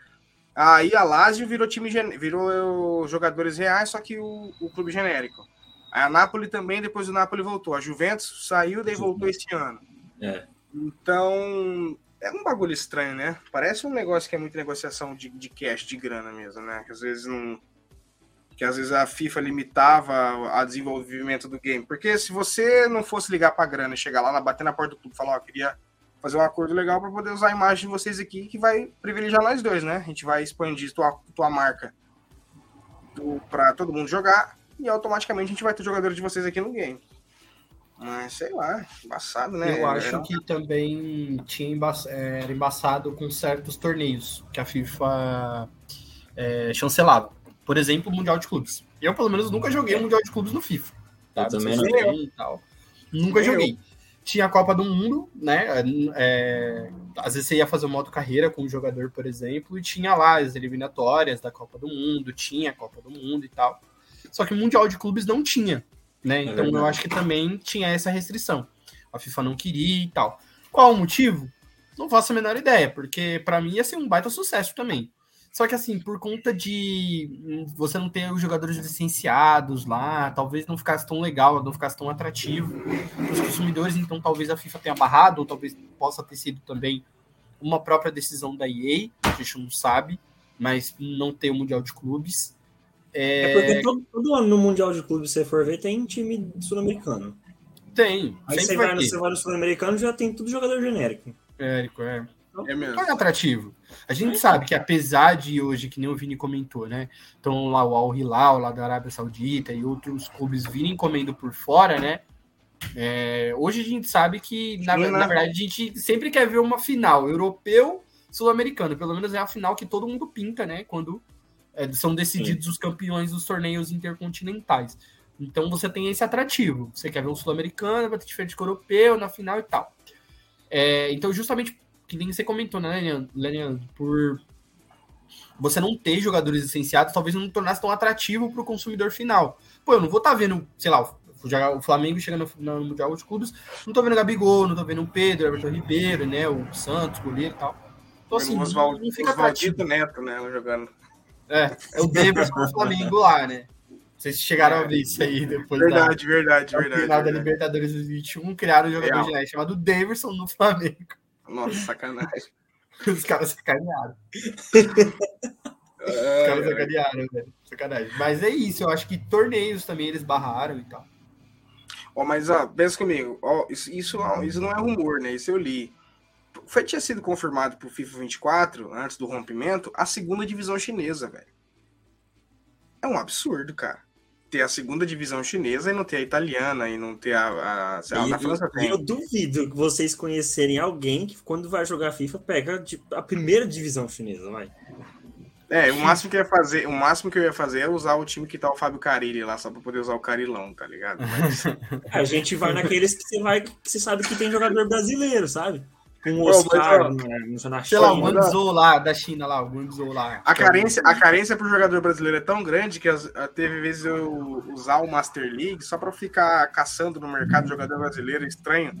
Aí a Lazio virou time virou jogadores reais, só que o, o clube genérico. Aí a Napoli também, depois o Napoli voltou. A Juventus saiu, daí voltou esse ano. É. Então, é um bagulho estranho, né? Parece um negócio que é muita negociação de, de cash, de grana mesmo, né? Que às vezes não. Que às vezes a FIFA limitava a desenvolvimento do game. Porque se você não fosse ligar pra grana e chegar lá, bater na porta do clube e falar, ó, oh, queria fazer um acordo legal para poder usar a imagem de vocês aqui, que vai privilegiar nós dois, né? A gente vai expandir tua, tua marca para todo mundo jogar e automaticamente a gente vai ter jogadores de vocês aqui no game. Mas sei lá, embaçado, né? Eu acho que também tinha emba é, era embaçado com certos torneios que a FIFA é, chancelava. Por exemplo, o Mundial de Clubes. Eu, pelo menos, nunca joguei o Mundial de Clubes no FIFA. Tá? Eu também não. Tal. Nunca joguei tinha a Copa do Mundo, né? É, às vezes você ia fazer modo carreira com um jogador, por exemplo, e tinha lá as eliminatórias da Copa do Mundo, tinha a Copa do Mundo e tal. Só que o Mundial de Clubes não tinha, né? É então é eu acho que também tinha essa restrição. A FIFA não queria e tal. Qual o motivo? Não faço a menor ideia, porque para mim ia ser um baita sucesso também. Só que assim, por conta de você não ter os jogadores licenciados lá, talvez não ficasse tão legal, não ficasse tão atrativo para os consumidores, então talvez a FIFA tenha barrado, ou talvez possa ter sido também uma própria decisão da EA, a gente não sabe, mas não tem o Mundial de Clubes. É, é porque todo, todo, ano no Mundial de Clubes, se você for ver, tem time sul-americano. Tem. Aí você vai, vai, no, você vai no sul-americano já tem tudo jogador genérico. Genérico, é. É mesmo. Não é atrativo. A gente sabe que apesar de hoje, que nem o Vini comentou, né? Então lá o Al Hilal, lá da Arábia Saudita e outros clubes virem comendo por fora, né? É, hoje a gente sabe que, na, na, verdade, a gente sempre quer ver uma final europeu sul-americano. Pelo menos é a final que todo mundo pinta, né? Quando é, são decididos Sim. os campeões dos torneios intercontinentais. Então você tem esse atrativo. Você quer ver um sul-americano, vai ter diferente o europeu na final e tal. É, então, justamente que nem você comentou, né, Leandro? Por você não ter jogadores licenciados, talvez não tornasse tão atrativo para o consumidor final. Pô, eu não vou estar tá vendo, sei lá, o Flamengo chegando no Mundial de Clubes, não tô vendo o Gabigol, não tô vendo o Pedro, o Everton Ribeiro, né, o Santos, o goleiro e tal. Então, assim, Oswald, não fica atrativo. Neto, né, jogando. É, é o Davis com o Flamengo lá, né? Vocês chegaram a ver isso aí depois verdade, da, verdade, da verdade, final da Libertadores 2021, criaram um jogador genético chamado Davidson no Flamengo. Nossa, sacanagem. Os caras sacanearam. Os caras sacanearam, velho. Sacanagem. Mas é isso, eu acho que torneios também eles barraram e tal. Ó, mas ó, pensa comigo, ó, isso, isso, isso não é rumor, né? Isso eu li. Foi, tinha sido confirmado pro FIFA 24, antes do rompimento, a segunda divisão chinesa, velho. É um absurdo, cara ter a segunda divisão chinesa e não ter a italiana e não ter a. a, na França tem. Eu duvido que vocês conhecerem alguém que, quando vai jogar FIFA, pega a primeira divisão chinesa, vai. É, o máximo que eu ia fazer, o máximo que eu ia fazer é usar o time que tá o Fábio Carilli lá, só pra poder usar o Carilão, tá ligado? Mas... a gente vai naqueles que você vai, que você sabe que tem jogador brasileiro, sabe? Com o Oscar na Sei lá, o Guangzhou lá, da China lá, o Guangzhou lá. A carência, a carência pro jogador brasileiro é tão grande que teve vezes eu usar o Master League só para ficar caçando no mercado jogador brasileiro estranho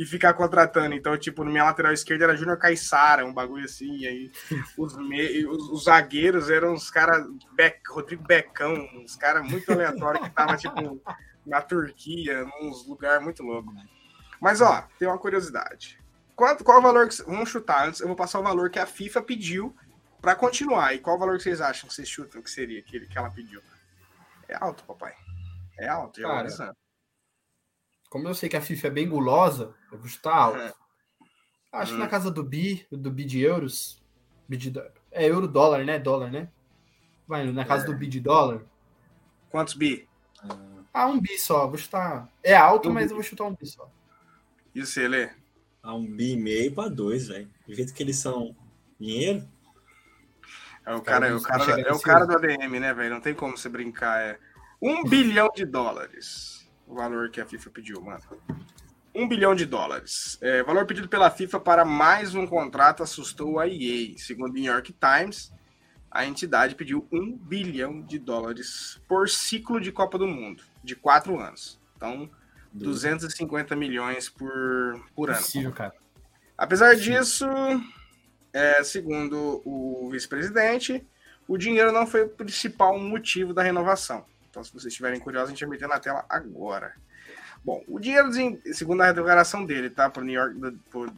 e ficar contratando. Então, tipo, no minha lateral esquerda era Júnior Caissara, um bagulho assim, e aí os, me... os, os zagueiros eram os caras, Beck... Rodrigo Becão, uns caras muito aleatórios que tava, tipo, na Turquia, num lugar muito louco. Mas, ó, tem uma curiosidade. Qual, qual o valor que. Vamos chutar antes, eu vou passar o valor que a FIFA pediu para continuar. E qual o valor que vocês acham que vocês chutam que seria aquele que ela pediu? É alto, papai. É alto, já Cara, Como eu sei que a FIFA é bem gulosa, eu vou chutar alto. É. Acho hum. que na casa do bi, do bi de euros. Bi de, é euro dólar, né? Dólar, né? Vai, na casa é. do bi de dólar. Quantos bi? Ah, um bi só. Vou chutar. É alto, um mas bi. eu vou chutar um bi só. E você, Lê? A um bi e meio para dois, velho. Do jeito que eles são dinheiro. É o cara, é o cara, é o cara do ADM, né, velho? Não tem como você brincar. É um bilhão de dólares o valor que a FIFA pediu, mano. Um Um bilhão de dólares. É, valor pedido pela FIFA para mais um contrato assustou a EA. Segundo o New York Times, a entidade pediu um bilhão de dólares por ciclo de Copa do Mundo, de quatro anos. Então, 250 milhões por, por ano. Possível, cara. Apesar disso, é, segundo o vice-presidente, o dinheiro não foi o principal motivo da renovação. Então, se vocês estiverem curiosos, a gente vai meter na tela agora. Bom, o dinheiro, segundo a declaração dele, tá? Para o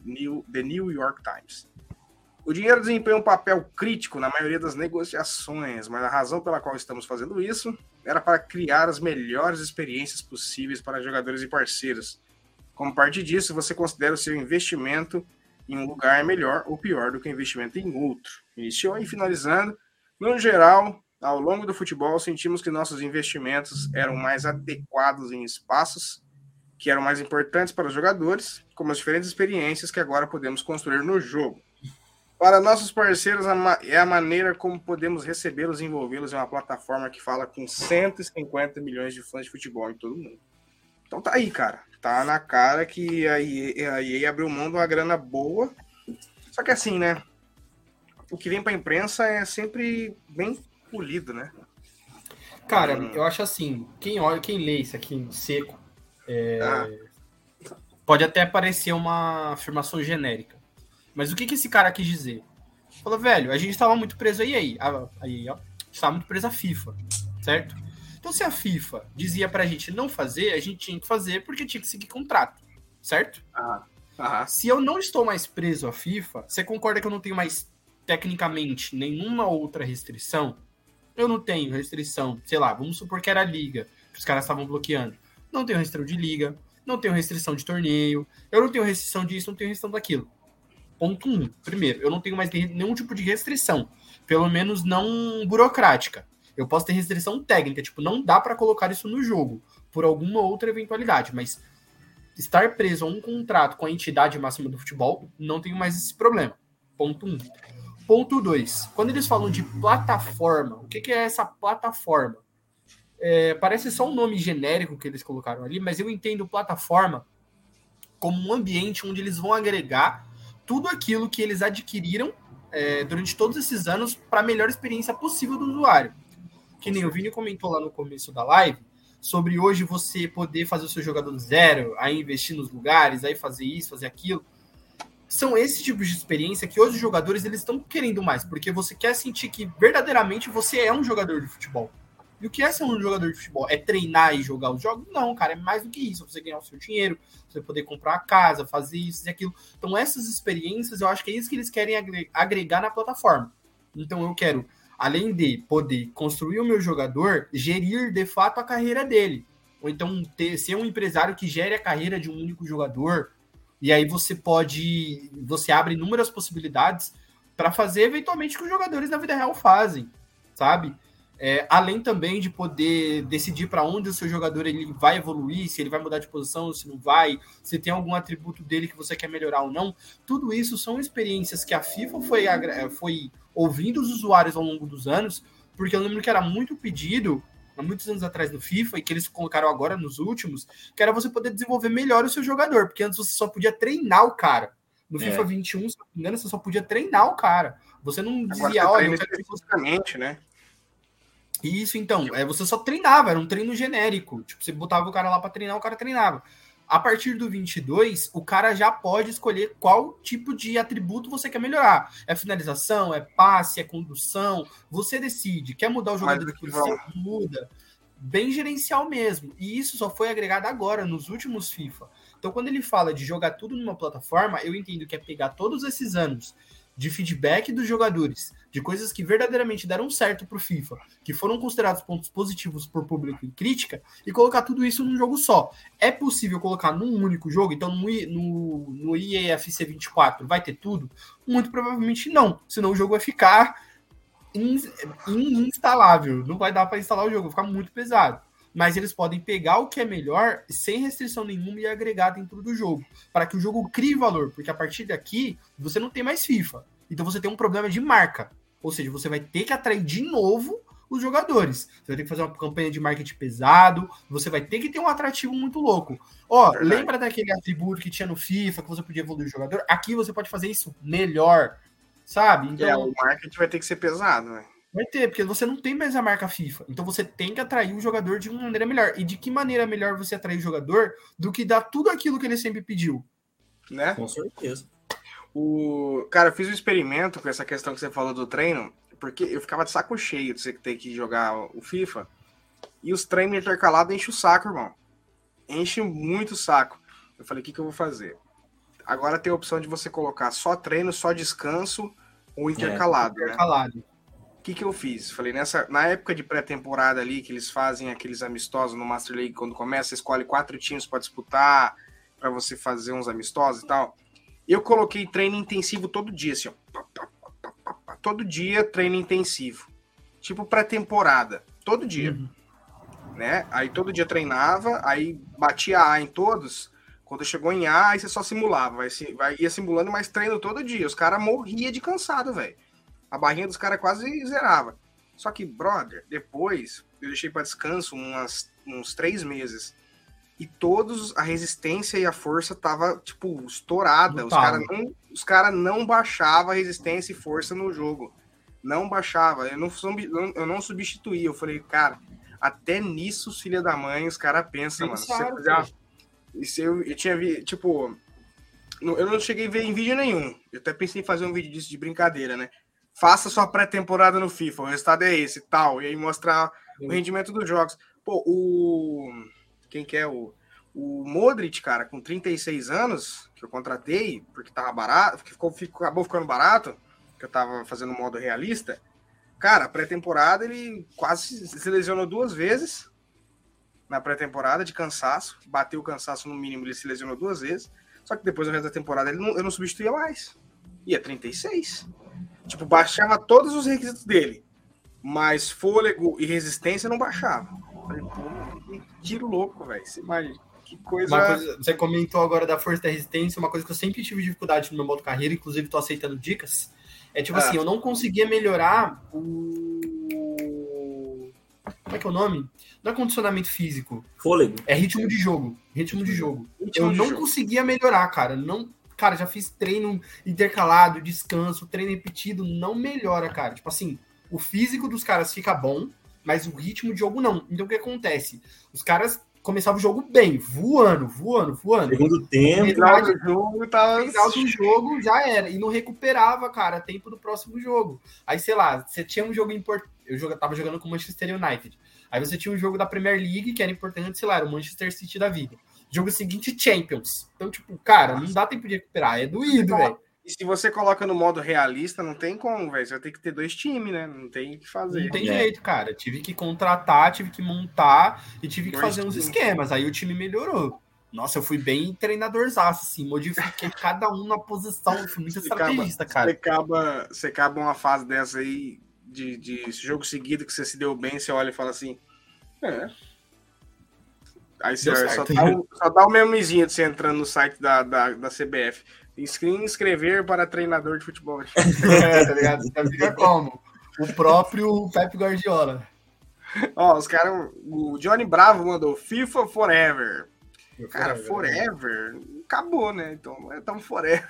New, The New York Times. O dinheiro desempenha um papel crítico na maioria das negociações, mas a razão pela qual estamos fazendo isso era para criar as melhores experiências possíveis para jogadores e parceiros. Como parte disso, você considera o seu investimento em um lugar melhor ou pior do que o investimento em outro. Iniciou e finalizando, no geral, ao longo do futebol, sentimos que nossos investimentos eram mais adequados em espaços que eram mais importantes para os jogadores, como as diferentes experiências que agora podemos construir no jogo. Para nossos parceiros, é a maneira como podemos recebê-los e envolvê-los em uma plataforma que fala com 150 milhões de fãs de futebol em todo mundo. Então tá aí, cara. Tá na cara que a EA, a EA abriu mão de uma grana boa. Só que assim, né? O que vem pra imprensa é sempre bem polido, né? Cara, hum. eu acho assim, quem olha, quem lê isso aqui em seco, é, ah. pode até parecer uma afirmação genérica. Mas o que, que esse cara quis dizer? Falou, velho, a gente estava muito preso aí, aí, aí, ó, estava muito preso à FIFA, certo? Então, se a FIFA dizia pra gente não fazer, a gente tinha que fazer porque tinha que seguir contrato, certo? Ah, ah. Se eu não estou mais preso à FIFA, você concorda que eu não tenho mais, tecnicamente, nenhuma outra restrição? Eu não tenho restrição, sei lá, vamos supor que era a liga, que os caras estavam bloqueando. Não tenho restrição de liga, não tenho restrição de torneio, eu não tenho restrição disso, não tenho restrição daquilo. Ponto um. Primeiro, eu não tenho mais nenhum tipo de restrição. Pelo menos não burocrática. Eu posso ter restrição técnica, tipo, não dá para colocar isso no jogo, por alguma outra eventualidade, mas estar preso a um contrato com a entidade máxima do futebol, não tenho mais esse problema. Ponto um. Ponto dois. Quando eles falam de plataforma, o que, que é essa plataforma? É, parece só um nome genérico que eles colocaram ali, mas eu entendo plataforma como um ambiente onde eles vão agregar tudo aquilo que eles adquiriram é, durante todos esses anos para a melhor experiência possível do usuário. Que nem o Vini comentou lá no começo da live, sobre hoje você poder fazer o seu jogador do zero, aí investir nos lugares, aí fazer isso, fazer aquilo. São esses tipos de experiência que hoje os jogadores eles estão querendo mais, porque você quer sentir que verdadeiramente você é um jogador de futebol. E o que é ser um jogador de futebol? É treinar e jogar os jogos? Não, cara, é mais do que isso. Você ganhar o seu dinheiro, você poder comprar uma casa, fazer isso e aquilo. Então, essas experiências, eu acho que é isso que eles querem agregar na plataforma. Então, eu quero, além de poder construir o meu jogador, gerir de fato a carreira dele. Ou então, ter, ser um empresário que gere a carreira de um único jogador. E aí você pode. Você abre inúmeras possibilidades para fazer eventualmente o que os jogadores na vida real fazem, sabe? É, além também de poder decidir para onde o seu jogador ele vai evoluir, se ele vai mudar de posição, se não vai, se tem algum atributo dele que você quer melhorar ou não. Tudo isso são experiências que a FIFA foi, foi ouvindo os usuários ao longo dos anos, porque eu lembro que era muito pedido há muitos anos atrás no FIFA e que eles colocaram agora nos últimos, que era você poder desenvolver melhor o seu jogador, porque antes você só podia treinar o cara. No é. FIFA 21, se não me engano, você só podia treinar o cara. Você não dizia, olha, que né? Isso, então, é, você só treinava, era um treino genérico. Tipo, você botava o cara lá para treinar, o cara treinava. A partir do 22, o cara já pode escolher qual tipo de atributo você quer melhorar. É finalização, é passe, é condução. Você decide. Quer mudar o jogador de posição? Muda. Bem gerencial mesmo. E isso só foi agregado agora, nos últimos FIFA. Então, quando ele fala de jogar tudo numa plataforma, eu entendo que é pegar todos esses anos de feedback dos jogadores, de coisas que verdadeiramente deram certo para o FIFA, que foram considerados pontos positivos por público e crítica, e colocar tudo isso num jogo só. É possível colocar num único jogo? Então, no, no, no EAFC 24 vai ter tudo? Muito provavelmente não, senão o jogo vai ficar ininstalável, não vai dar para instalar o jogo, vai ficar muito pesado mas eles podem pegar o que é melhor sem restrição nenhuma e agregar dentro do jogo, para que o jogo crie valor, porque a partir daqui você não tem mais FIFA. Então você tem um problema de marca. Ou seja, você vai ter que atrair de novo os jogadores. Você vai ter que fazer uma campanha de marketing pesado, você vai ter que ter um atrativo muito louco. Ó, Verdade. lembra daquele atributo que tinha no FIFA, que você podia evoluir o jogador? Aqui você pode fazer isso melhor, sabe? Então, é, o marketing vai ter que ser pesado, né? Vai ter, porque você não tem mais a marca FIFA. Então você tem que atrair o jogador de uma maneira melhor. E de que maneira melhor você atrair o jogador do que dar tudo aquilo que ele sempre pediu? Né? Com certeza. O... Cara, eu fiz um experimento com essa questão que você falou do treino, porque eu ficava de saco cheio de você ter que jogar o FIFA. E os treinos intercalados enchem o saco, irmão. Enche muito o saco. Eu falei, o que, que eu vou fazer? Agora tem a opção de você colocar só treino, só descanso ou intercalado. É, intercalado. Né? Que, que eu fiz? Falei, nessa, na época de pré-temporada ali, que eles fazem aqueles amistosos no Master League, quando começa, escolhe quatro times para disputar, para você fazer uns amistosos e tal. Eu coloquei treino intensivo todo dia, assim, ó. Todo dia treino intensivo. Tipo pré-temporada. Todo dia. Uhum. Né? Aí todo dia treinava, aí batia A em todos. Quando chegou em A, aí você só simulava. Vai, vai, ia simulando, mas treino todo dia. Os caras morria de cansado, velho a barrinha dos caras quase zerava. Só que, brother, depois eu deixei para descanso umas, uns três meses. E todos, a resistência e a força tava, tipo, estourada. Os caras não, os cara não baixavam a resistência e força no jogo. Não baixava. Eu não, eu não substituía. Eu falei, cara, até nisso, filha da mãe, os caras pensam, mano. Você já, isso eu, eu tinha vi, tipo. Eu não cheguei a ver em vídeo nenhum. Eu até pensei em fazer um vídeo disso de brincadeira, né? Faça sua pré-temporada no FIFA, o resultado é esse tal, e aí mostrar o rendimento dos jogos. Pô, o. Quem que é o. O Modric, cara, com 36 anos, que eu contratei, porque tava barato, ficou, ficou, acabou ficando barato, que eu tava fazendo modo realista. Cara, pré-temporada ele quase se lesionou duas vezes na pré-temporada de cansaço, bateu o cansaço no mínimo, ele se lesionou duas vezes. Só que depois do resto da temporada ele não, eu não substituía mais. E é 36. Tipo, baixava todos os requisitos dele. Mas fôlego e resistência não baixava. Falei, pô, que tiro louco, velho. Você imagina. Que coisa... coisa... Você comentou agora da força da resistência, uma coisa que eu sempre tive dificuldade no meu modo carreira, inclusive tô aceitando dicas. É tipo ah. assim, eu não conseguia melhorar o. Como é que é o nome? Não é condicionamento físico. Fôlego. É ritmo de jogo. Ritmo de jogo. Ritmo eu de não jogo. conseguia melhorar, cara. Não, Cara, já fiz treino intercalado, descanso, treino repetido, não melhora, cara. Tipo assim, o físico dos caras fica bom, mas o ritmo de jogo não. Então o que acontece? Os caras começavam o jogo bem, voando, voando, voando. Segundo tempo, final do jogo tava... final do jogo já era e não recuperava, cara, tempo do próximo jogo. Aí sei lá, você tinha um jogo importante, eu tava jogando com o Manchester United. Aí você tinha um jogo da Premier League que era importante, sei lá, era o Manchester City da vida. Jogo seguinte, Champions. Então, tipo, cara, não dá tempo de recuperar. É doído, velho. E se você coloca no modo realista, não tem como, velho. Você vai ter que ter dois times, né? Não tem o que fazer. Não tem é. jeito, cara. Tive que contratar, tive que montar e tive que dois fazer uns esquemas. Aí o time melhorou. Nossa, eu fui bem treinadorzaço, assim. Modifiquei cada um na posição. Fui muito você estrategista, acaba, cara. Você acaba, você acaba uma fase dessa aí, de, de jogo seguido, que você se deu bem, você olha e fala assim. É, Aí você só dá, o, só dá o memezinho de você entrando no site da, da, da CBF. Inscrever para treinador de futebol. é, tá ligado? Você fica como? O próprio Pep Guardiola. Ó, os caras. O Johnny Bravo mandou FIFA Forever. Cara, Forever, forever acabou, né? Então, então Forever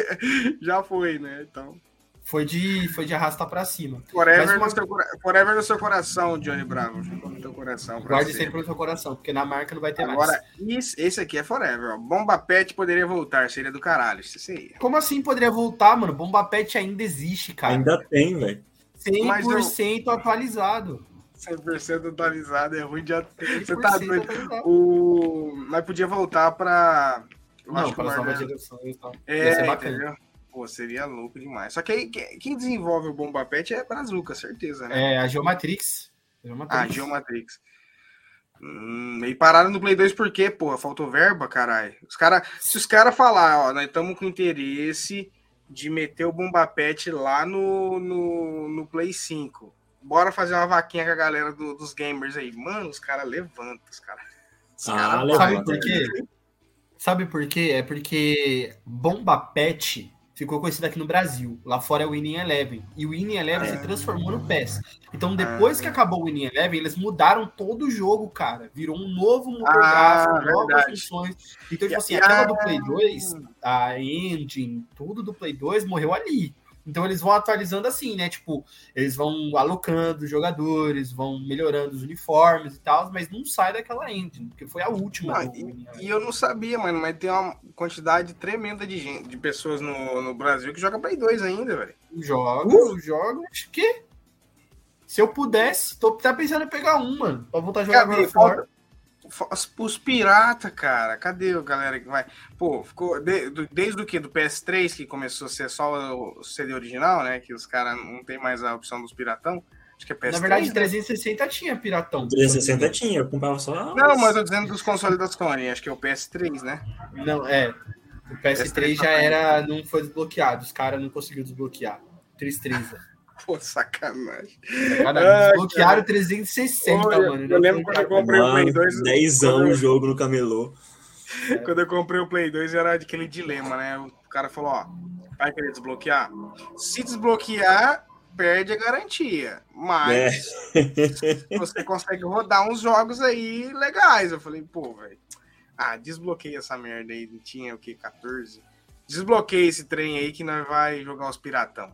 já foi, né? Então foi de, foi de arrastar para cima. Forever, uma... no seu, forever no seu coração, Johnny Bravo. Ficou no teu coração. Guarde sempre no seu coração, porque na marca não vai ter Agora, mais. Agora, esse aqui é Forever. Ó. Bomba Pet poderia voltar, seria do caralho. Isso aí. Como assim poderia voltar, mano? Bomba Pet ainda existe, cara. Ainda tem, velho. 100% eu... atualizado. 100% atualizado, é ruim de. Você tá doido. O... Mas podia voltar para. Não, para as novas gerações e tal. É, entendeu? Pô, seria louco demais. Só que aí quem desenvolve o Bomba Pet é Brazuca, certeza, né? É, a Geomatrix. Geomatrix. Ah, Geomatrix. Hum, e pararam no Play 2 por quê, porra? Faltou verba, caralho. Os cara, se os caras falar, ó, nós estamos com interesse de meter o Bomba Pet lá no, no, no Play 5. Bora fazer uma vaquinha com a galera do, dos gamers aí. Mano, os caras levantam, os caras. Ah, cara sabe por quê? Sabe por quê? É porque Bomba Pet ficou conhecido aqui no Brasil. Lá fora é o Winning Eleven. E o Winning Eleven se transformou no PES. Então, depois que acabou o Winning Eleven, eles mudaram todo o jogo, cara. Virou um novo motor Ah, gráfico, novas funções. Então, tipo assim, aquela a- do Play 2, a engine, tudo do Play 2 morreu ali. Então eles vão atualizando assim, né? Tipo, eles vão alocando os jogadores, vão melhorando os uniformes e tal, mas não sai daquela engine, porque foi a última. Ah, do Winning Eleven. E eu não sabia, mano, mas tem uma quantidade tremenda de gente, de pessoas no, no Brasil que joga Play 2 ainda, velho. Jogo, jogo, acho que. Se eu pudesse, tô tá pensando em pegar um, mano, pra voltar a jogar Cadê? agora fora. Fa- Os, os pirata, cara. Cadê a galera que vai? Pô, ficou de- do- desde o que? Do PS3 que começou a ser só o CD original, né? Que os caras não tem mais a opção dos piratão. Acho que é PS3. Na verdade, né? 360 tinha piratão. 360 tinha, eu comprava só. Não, mas eu tô dizendo dos consoles da Sony. Acho que é o PS3, né? Não, é. O PS3 já era. Não foi desbloqueado. Os caras não conseguiram desbloquear. Tristeza. Pô, sacanagem. Cara, Ai, desbloquearam 360, Olha, mano. eu lembro quando eu comprei o Play Mano, 2. 10 quando anos eu- o jogo no camelô. Quando eu comprei o Play 2 era aquele dilema, né? O cara falou, ó, vai querer desbloquear? Se desbloquear, perde a garantia. Mas É. você consegue rodar uns jogos aí legais. Eu falei, pô, velho. Ah, desbloqueia essa merda aí. Tinha o que? 14? Desbloqueia esse trem aí que nós vai jogar os piratão.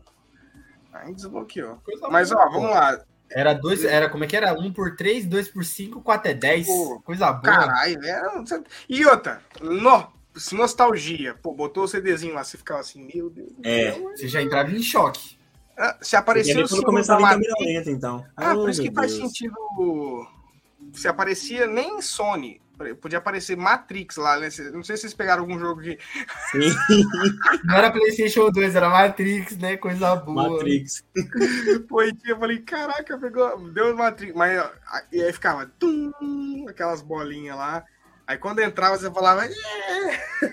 Aí desbloqueou. Coisa Mas boa, ó, vamos lá. Era dois, era como é que era? 1 por 3, 2 por 5, 4 é 10. Pô, Coisa boa. Caralho, velho. E outra, no, nostalgia. Pô, botou o CDzinho lá, você ficava assim, meu Deus. É. céu. Você já entrava em choque. Ah, Se aparecia o símbolo começava da Matrix- lenta, então. Ah, por Oh, isso que meu faz Deus. sentido. Se aparecia nem Sony. Podia aparecer Matrix lá, né? Não sei se vocês pegaram algum jogo que. Sim, Não era PlayStation 2, era Matrix, né? Coisa boa. Matrix. Pô, e eu falei, caraca, pegou. Deu Matrix. Mas e aí ficava. Tum, aquelas bolinhas lá. Aí quando entrava, você falava.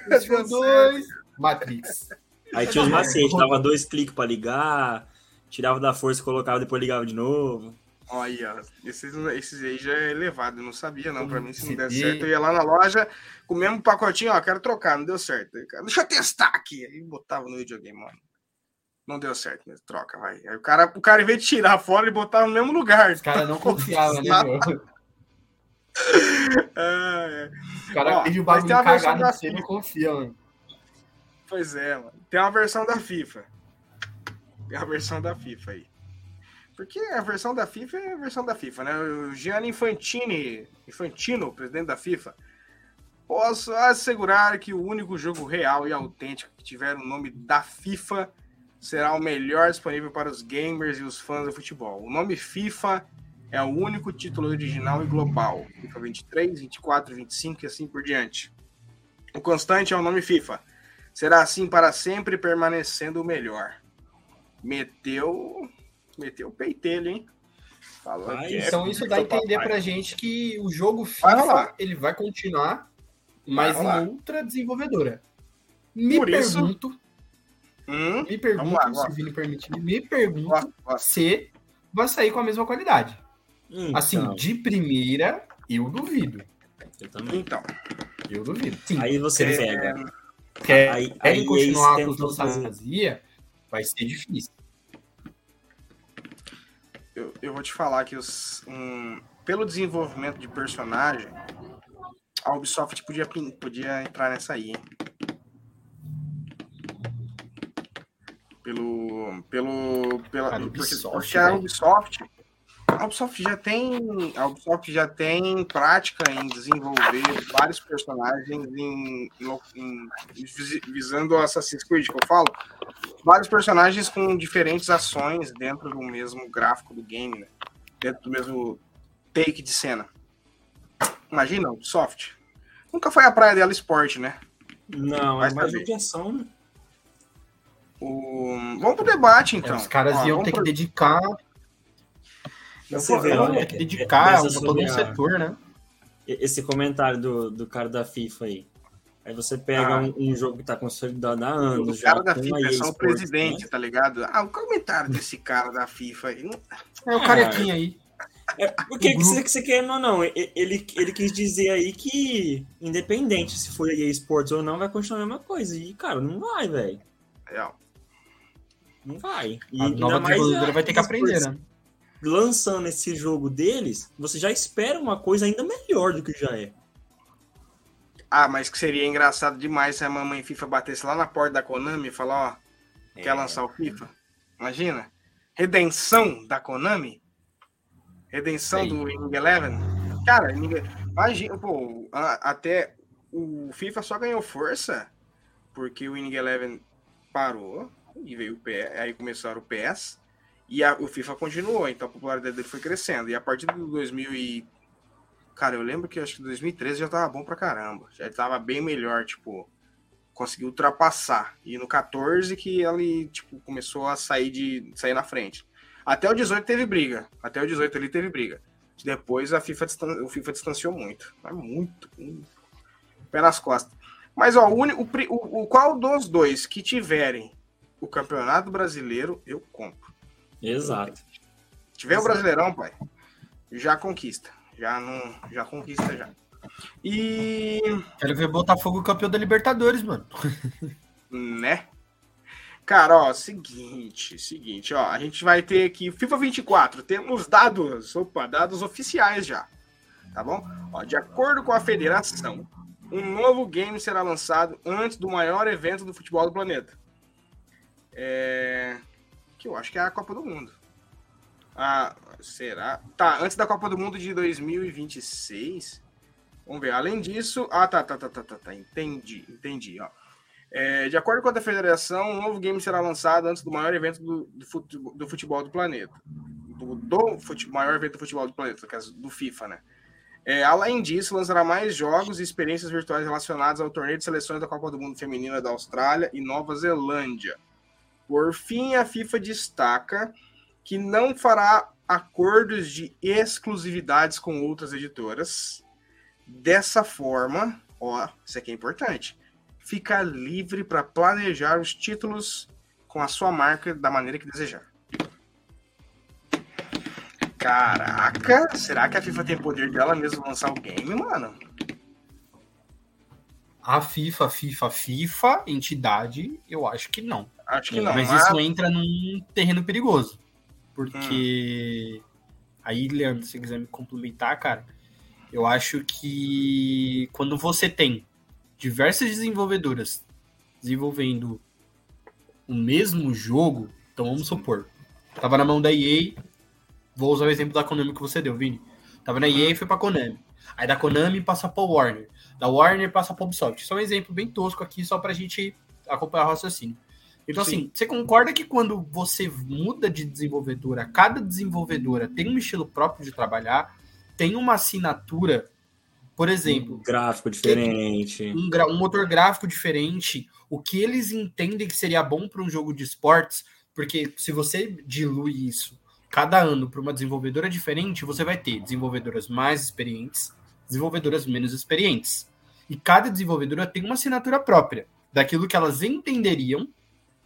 PlayStation 2, Matrix. Aí tinha os macetes, dava dois cliques pra ligar, tirava da força, colocava, depois ligava de novo. Olha, esses, esses aí já é elevado, eu não sabia não. Pra mim, se não der certo, eu ia lá na loja com o mesmo pacotinho, ó, quero trocar, não deu certo. Deixa eu testar aqui. Aí botava no videogame, mano. Não deu certo mesmo, troca, vai. Aí o cara, o cara, em vez de tirar fora, ele botava no mesmo lugar. Os caras não confiavam, né, meu? É. Os caras pedem o bagulho uma versão cagado você, não FIFA. confia, mano. Pois é, mano. Tem uma versão da FIFA. Tem a versão da FIFA aí. Porque a versão da FIFA é a versão da FIFA, né? O Gianni Infantini, Infantino, presidente da FIFA, posso assegurar que o único jogo real e autêntico que tiver o nome da FIFA será o melhor disponível para os gamers e os fãs do futebol. O nome FIFA é o único título original e global. FIFA 23, 24, 25 e assim por diante. O constante é o nome FIFA. Será assim para sempre, permanecendo o melhor. Meteu. Meteu o peitelho, hein? Falou Vai, que é Então isso dá a entender papai. pra gente que o jogo Vai FIFA rolar. ele vai continuar, mas Vai em outra desenvolvedora. Me Por isso- pergunto, Hum? me pergunto, lá, se o Vini permitir, me pergunto Gosto, gosto. se vai sair com a mesma qualidade. Então, Assim, de primeira, eu duvido. eu também. Então, Eu duvido. Sim, Aí você É, pega. quer, aí- querem aí continuar com os fantasia, vai ser difícil. Eu, eu vou te falar que os, um, pelo desenvolvimento de personagem, a Ubisoft podia, podia entrar nessa aí? Pelo. Pelo. Pela, porque, Ubisoft, porque a velho. Ubisoft. A Ubisoft já tem. A Ubisoft já tem prática em desenvolver vários personagens em, em- em- vis- visando o Assassin's Creed, que eu falo. Vários personagens com diferentes ações dentro do mesmo gráfico do game, né? Dentro do mesmo take de cena. Imagina, a Ubisoft. Nunca foi a praia dela esporte, né? Não, Vai é mais do que ação, né? O... Vamos pro debate, É, então. os caras Ó, iam ter pro- que dedicar, Você vê, olha, ter que é- dedicar é a todo um setor, né? Esse comentário do, do cara da FIFA aí. Aí você pega Ah. um, um jogo que tá consolidado há anos. O já, cara da FIFA a é só o presidente, né? tá ligado? Ah, o comentário desse cara da FIFA aí. É o carequinha aí. É, porque você, você quer ou não, ele, ele quis dizer aí que, independente se for EA Sports ou não, vai continuar a mesma coisa. E, cara, não vai, velho. Real. Não vai. E a nova desenvolvedora vai ter que aprender, né? Lançando esse jogo deles, você já espera uma coisa ainda melhor do que já é. Ah, mas que seria engraçado demais se a mamãe FIFA batesse lá na porta da Konami e falar, ó, é. quer lançar o FIFA? Imagina. Redenção da Konami? Redenção do Winning Eleven? Cara, imagina, pô, até o FIFA só ganhou força porque o Winning Eleven parou e veio o PS, aí começaram o PS e a, o FIFA continuou, então a popularidade dele foi crescendo. E a partir do 2000 e Cara, eu lembro que acho que 2013 já tava bom pra caramba. Já tava bem melhor, tipo, conseguiu ultrapassar. E no 14 que ele, tipo, começou a sair de sair na frente. Até o 18 teve briga. Até o 18 ele teve briga. Depois a FIFA o FIFA distanciou muito. Mas muito, muito. Pé nas costas. Mas ó, o, o, o qual dos dois que tiverem o Campeonato Brasileiro, eu compro. Exato. Se tiver Exato. o Brasileirão, pai, já conquista. Já não. Já conquista já. E. Quero ver Botafogo campeão da Libertadores, mano. né? Cara, ó, seguinte, seguinte, ó, a gente vai ter aqui FIFA 24, temos dados, opa, dados oficiais já, tá bom? Ó, de acordo com a federação, um novo game será lançado antes do maior evento do futebol do planeta. É... Que eu acho que é a Copa do Mundo. Ah, será? Tá, antes da Copa do Mundo de 2026. Vamos ver. Além disso. Ah, tá, tá, tá, tá, tá, tá. Entendi, entendi, ó. É, de acordo com a federação, um novo game será lançado antes do maior evento do, do, futebol, do futebol do planeta. Do, do fute, maior evento do futebol do planeta, do FIFA, né? É, além disso, lançará mais jogos e experiências virtuais relacionadas ao torneio de seleções da Copa do Mundo Feminina da Austrália e Nova Zelândia. Por fim, a FIFA destaca que não fará acordos de exclusividades com outras editoras. Dessa forma, ó, isso aqui é importante, fica livre para planejar os títulos com a sua marca da maneira que desejar. Caraca, será que a FIFA tem poder dela mesmo lançar o game, mano? A FIFA, FIFA, FIFA, entidade, eu acho que não. Acho que não. Mas, mas... isso entra num terreno perigoso. Porque. Hum. Aí, Leandro, se quiser me complementar, cara, eu acho que quando você tem diversas desenvolvedoras desenvolvendo o mesmo jogo, então vamos supor, tava na mão da EA, vou usar o exemplo da Konami que você deu, Vini. Tava na EA e foi pra Konami. Aí da Konami passa pra Warner. Da Warner passa pra Ubisoft. Isso é um exemplo bem tosco aqui, só pra gente acompanhar o raciocínio. Então, Sim. assim, você concorda que quando você muda de desenvolvedora, cada desenvolvedora tem um estilo próprio de trabalhar, tem uma assinatura, por exemplo. Um gráfico diferente. Um, um motor gráfico diferente, o que eles entendem que seria bom para um jogo de esportes, porque se você dilui isso cada ano para uma desenvolvedora diferente, você vai ter desenvolvedoras mais experientes, desenvolvedoras menos experientes. E cada desenvolvedora tem uma assinatura própria daquilo que elas entenderiam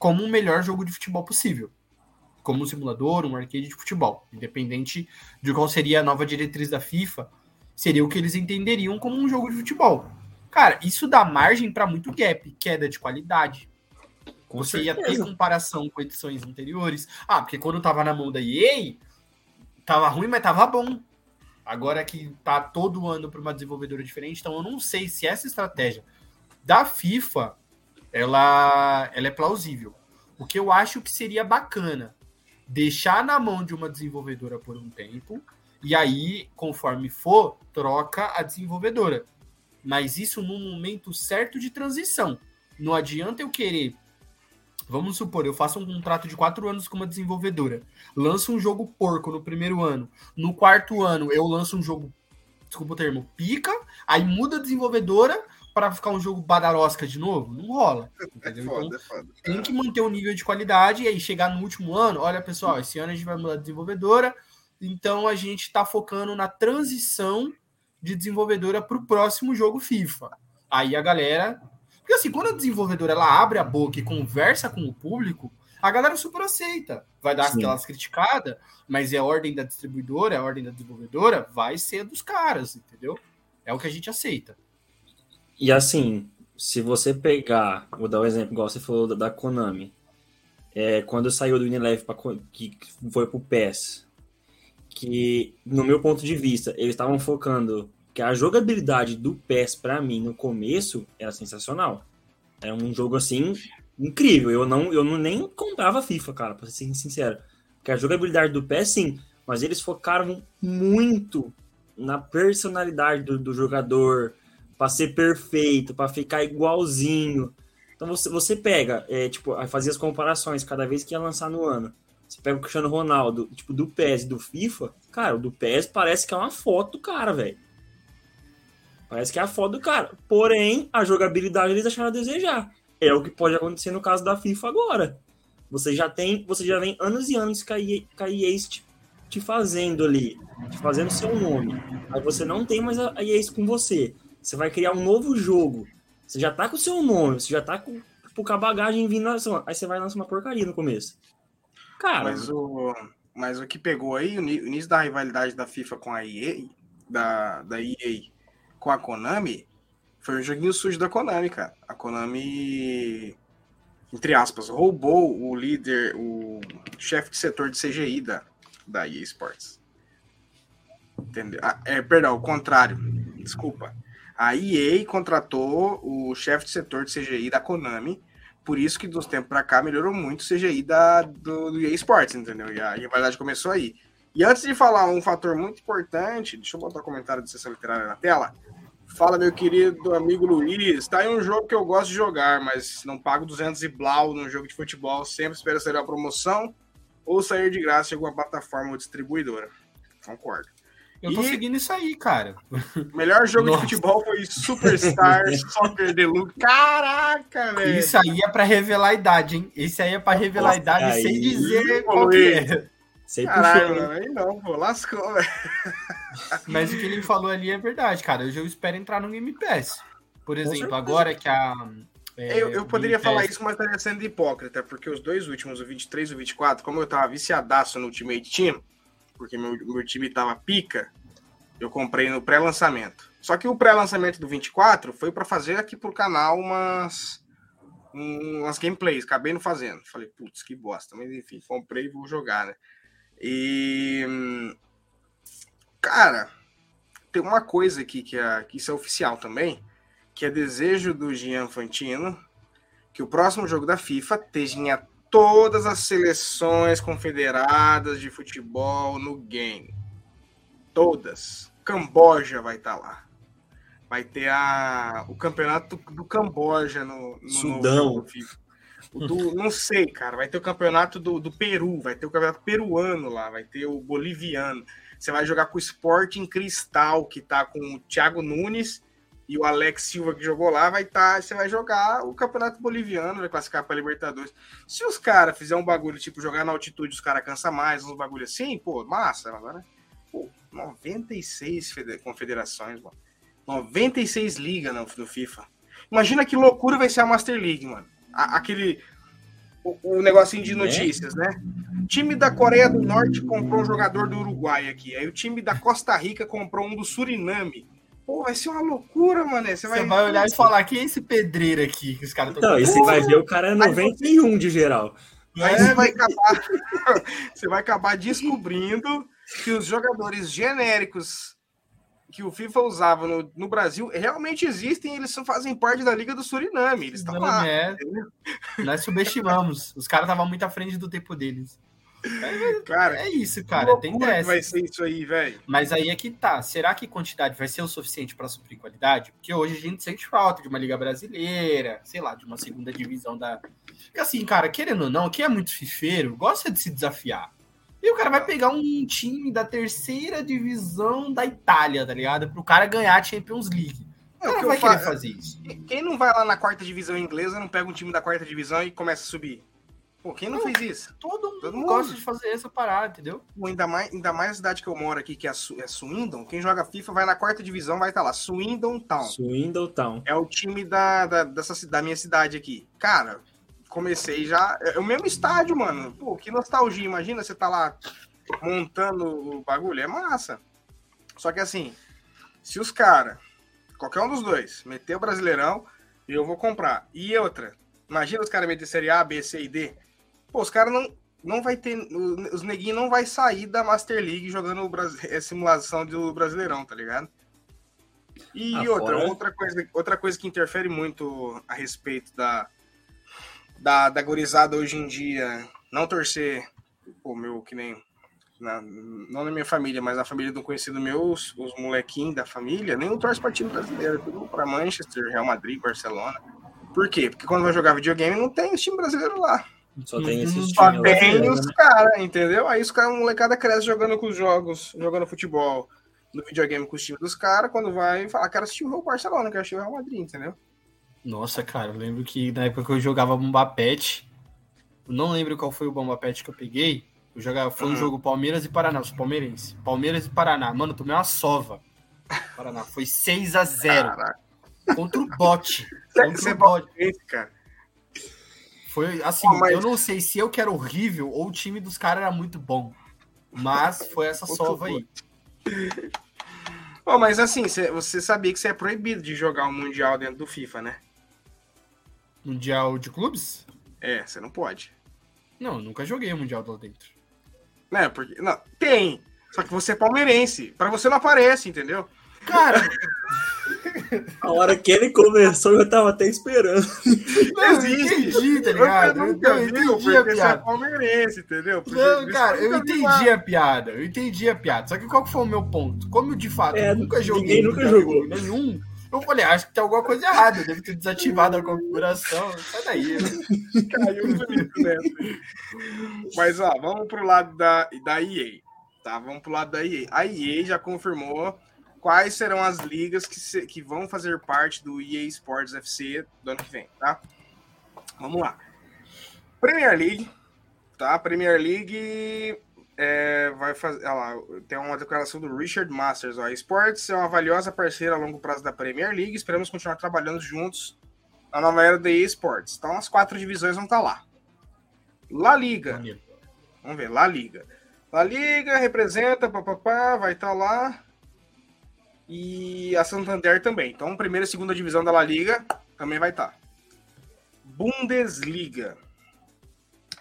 como o melhor jogo de futebol possível. Como um simulador, um arcade de futebol. Independente de qual seria a nova diretriz da FIFA, seria o que eles entenderiam como um jogo de futebol. Cara, isso dá margem para muito gap, queda de qualidade. Com Você certeza. ia ter comparação com edições anteriores. Ah, porque quando tava na mão da EA, tava ruim, mas tava bom. Agora que tá todo ano para uma desenvolvedora diferente, então eu não sei se essa estratégia da FIFA ela, ela é plausível. O que eu acho que seria bacana, deixar na mão de uma desenvolvedora por um tempo, e aí, conforme for, troca a desenvolvedora. Mas isso num momento certo de transição. Não adianta eu querer. Vamos supor, eu faço um contrato de quatro anos com uma desenvolvedora, lanço um jogo porco no primeiro ano, no quarto ano eu lanço um jogo, desculpa o termo, pica, aí muda a desenvolvedora, para ficar um jogo badarosca de novo? Não rola. É entendeu? É foda, então, é foda. tem que manter o nível de qualidade e aí chegar no último ano, olha, pessoal, esse ano a gente vai mudar de desenvolvedora, então a gente está focando na transição de desenvolvedora para o próximo jogo FIFA. Aí a galera. Porque assim, quando a desenvolvedora ela abre a boca e conversa com o público, a galera super aceita. Vai dar Sim. aquelas criticadas, mas é a ordem da distribuidora, é a ordem da desenvolvedora, vai ser dos caras, entendeu? É o que a gente aceita. E assim, se você pegar, vou dar um exemplo, igual você falou da, da Konami, é, quando saiu do Unilever para que foi pro PES, que no meu ponto de vista eles estavam focando que a jogabilidade do PES para mim no começo era sensacional. Era um jogo assim incrível. Eu não eu não nem comprava FIFA, cara, para ser sincero. Porque a jogabilidade do PES sim, mas eles focaram muito na personalidade do, do jogador, para ser perfeito, para ficar igualzinho. Então você, você pega, é, tipo, fazia as comparações cada vez que ia lançar no ano. Você pega o Cristiano Ronaldo, tipo, do PES do FIFA, cara, o do PES parece que é uma foto do cara, velho. Parece que é a foto do cara. Porém, a jogabilidade eles deixaram a desejar. É o que pode acontecer no caso da FIFA agora. Você já tem, você já vem anos e anos com a EA te, te fazendo ali, te fazendo seu nome. Aí você não tem mais a EA com você. Você vai criar um novo jogo. Você já tá com o seu nome, você já tá com, tipo, com a bagagem vindo. Aí você vai lançar uma porcaria no começo. Cara. Mas o, mas o que pegou aí, o início da rivalidade da FIFA com a EA, da, da EA com a Konami, foi um joguinho sujo da Konami, cara. A Konami, entre aspas, roubou o líder, o chefe de setor de CGI da, da EA Sports. Entendeu? Ah, é, perdão, o contrário. Desculpa. A EA contratou o chefe de setor de CGI da Konami. Por isso que dos tempos para cá melhorou muito o CGI da, do, do EA Sports, entendeu? E a rivalidade começou aí. E antes de falar um fator muito importante, deixa eu botar o um comentário de sessão literária na tela. Fala, meu querido amigo Luiz. Tá aí um jogo que eu gosto de jogar, mas não pago 200 e blau num jogo de futebol. Sempre espero sair a promoção ou sair de graça em alguma plataforma ou distribuidora. Concordo. Eu tô e... seguindo isso aí, cara. O melhor jogo Nossa. de futebol foi Superstar Soccer Deluxe. Caraca, velho. Isso aí é pra revelar a idade, hein? Esse aí é pra revelar Nossa, a idade aí, sem dizer qual que é. Sei Caralho, puxou, aí não, pô, lascou, velho. Mas o que ele falou ali é verdade, cara. Hoje eu espero entrar no Game Pass. Por exemplo, agora que a. É, eu, eu poderia falar isso, mas estaria sendo hipócrita, porque os dois últimos, o 23 e o 24, como eu tava viciadaço no Ultimate Team, porque meu, meu time tava pica, eu comprei no pré-lançamento. Só que o pré-lançamento do 24 foi para fazer aqui pro canal umas umas gameplays, acabei não fazendo. Falei, putz, que bosta, mas enfim, comprei e vou jogar, né? E cara, tem uma coisa aqui que, é, que isso é oficial também, que é desejo do Gian Fantino que o próximo jogo da FIFA tenha todas as seleções confederadas de futebol no game. Todas. Camboja vai estar tá lá. Vai ter a, o campeonato do Camboja no, no Sudão. No. Do, não sei, cara. Vai ter o campeonato do, do Peru, vai ter o campeonato peruano lá, vai ter o boliviano. Você vai jogar com o Sporting Cristal, que tá com o Thiago Nunes e o Alex Silva que jogou lá, vai estar. Tá, você vai jogar o Campeonato Boliviano, vai classificar para Libertadores. Se os caras fizerem um bagulho, tipo, jogar na altitude, os caras cansam mais, uns bagulho assim, pô, massa. Agora, pô, 96 confederações, mano. 96 ligas no, no FIFA. Imagina que loucura vai ser a Master League, mano. A, aquele. O, o, negocinho de né? notícias, né? O time da Coreia do Norte comprou um jogador do Uruguai aqui. Aí o time da Costa Rica comprou um do Suriname. Pô, vai ser uma loucura, mano. Você vai, vai olhar e falar: quem é esse pedreiro aqui que os caras estão. Não, e você vai ver o cara é 91 de geral. Aí você vai acabar, você vai acabar descobrindo que os jogadores genéricos que o FIFA usava no, no Brasil realmente existem, eles fazem parte da Liga do Suriname. Eles estão lá. É. Nós subestimamos. Os caras estavam muito à frente do tempo deles. É, cara, é isso, cara. Tem dessa. vai ser isso aí, velho. Mas aí é que tá. Será que quantidade vai ser o suficiente para suprir qualidade? Porque hoje a gente sente falta de uma liga brasileira, sei lá, de uma segunda divisão da. Porque assim, cara, querendo ou não, quem é muito fifeiro gosta de se desafiar. E o cara vai pegar um time da terceira divisão da Itália, tá ligado? Pro cara ganhar a Champions League. O cara vai querer fazer isso. Quem não vai lá na quarta divisão inglesa não pega um time da quarta divisão e começa a subir? Pô, quem não, não fez isso? Todo mundo, todo mundo gosta de fazer essa parada, entendeu? Pô, ainda, mais, ainda mais a cidade que eu moro aqui, que é, Su é Swindon. Quem joga FIFA vai na quarta divisão, vai estar tá lá. Swindon Town. Swindon Town. É o time da, da, dessa, da minha cidade aqui. Cara, comecei já. É, é o mesmo estádio, mano. Pô, que nostalgia. Imagina você tá lá montando o bagulho. É massa. Só que assim, se os caras, qualquer um dos dois, meter o Brasileirão, Eu vou comprar. E outra, imagina os caras meterem série A, B, C e D. Pô, os caras não, não vai ter. Os neguinhos não vai sair da Master League jogando a simulação do Brasileirão, tá ligado? E ah, outra, outra, coisa, outra coisa que interfere muito a respeito da, da, da gorizada hoje em dia não torcer, o meu, que nem. Na, não na minha família, mas na família de um conhecido meu, os, os molequinhos da família, nem o torce para time brasileiro, tudo para Manchester, Real Madrid, Barcelona. Por quê? Porque quando vai jogar videogame não tem o time brasileiro lá. Só tem esses uhum. Só tem os né? caras, entendeu? Aí os caras, molecada cresce jogando com os jogos, jogando futebol no videogame com os times dos caras, quando vai falar, quero assistir o Barcelona, quero assistir o Real Madrid, entendeu? Nossa, cara, eu lembro que na época que eu jogava Bomba Pet, não lembro qual foi o Bomba Pet que eu peguei. Eu jogava, foi uhum. um jogo Palmeiras e Paraná, os palmeirenses. Palmeiras e Paraná. Mano, tomei uma sova. Paraná, foi 6 a 0 Caraca. Contra o bot. Contra o bot. cara. Foi assim, mas... eu não sei se eu que era horrível ou o time dos caras era muito bom. Mas foi essa sova aí. Oh, mas assim, você sabia que você é proibido de jogar o um Mundial dentro do FIFA, né? Mundial de clubes? É, você não pode. Não, nunca joguei o Mundial lá dentro. Não, porque. Não, tem. Só que você é palmeirense. Pra você não aparece, entendeu? Cara, a hora que ele começou, eu tava até esperando. Não entendi, tá ligado? Eu, eu, eu entendi a piada. É palmeirense, entendeu? Porque não, cara, eu entendi a piada. Eu entendi a piada. Só que qual que foi o meu ponto? Como eu, de fato é, nunca joguei ninguém nunca jogou nenhum, eu falei, acho que tem alguma coisa errada, eu devo ter desativado a configuração. Sai daí. Né? Caiu bonito nessa. Mas ó, vamos pro lado da, da EA. Tá, vamos pro lado da EA. A EA já confirmou quais serão as ligas que, se, que vão fazer parte do EA Sports FC do ano que vem, tá? Vamos lá. Premier League, tá? Premier League é, vai fazer. Olha lá, tem uma declaração do Richard Masters. Ó, Sports é uma valiosa parceira a longo prazo da Premier League. Esperamos continuar trabalhando juntos na nova era da EA Sports. Então, as quatro divisões vão estar tá lá. La Liga. Vamos ver, La Liga. La Liga representa, papapá, vai estar tá lá e a Santander também. Então, primeira e segunda divisão da La Liga também vai estar. Tá. Bundesliga.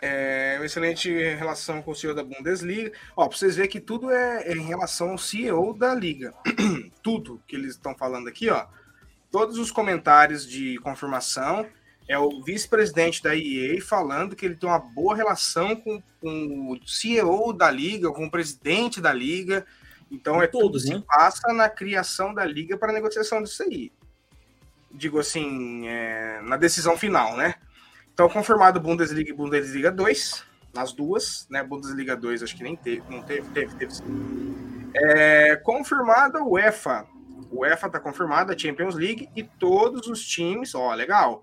É uma excelente relação com o CEO da Bundesliga. Ó, pra vocês verem que tudo é, é em relação ao CEO da liga. tudo que eles estão falando aqui, ó. Todos os comentários de confirmação é o vice-presidente da EA falando que ele tem uma boa relação com, com, o CEO da liga, com o presidente da liga, então é todos, né? passa na criação da liga para negociação disso aí. Digo assim, é, na decisão final, né? Então, confirmado Bundesliga e Bundesliga 2, nas duas, né? Bundesliga 2 acho que nem teve, não teve, teve, teve sim. É, confirmada o UEFA. O UEFA está confirmada, a Champions League, e todos os times, ó, legal.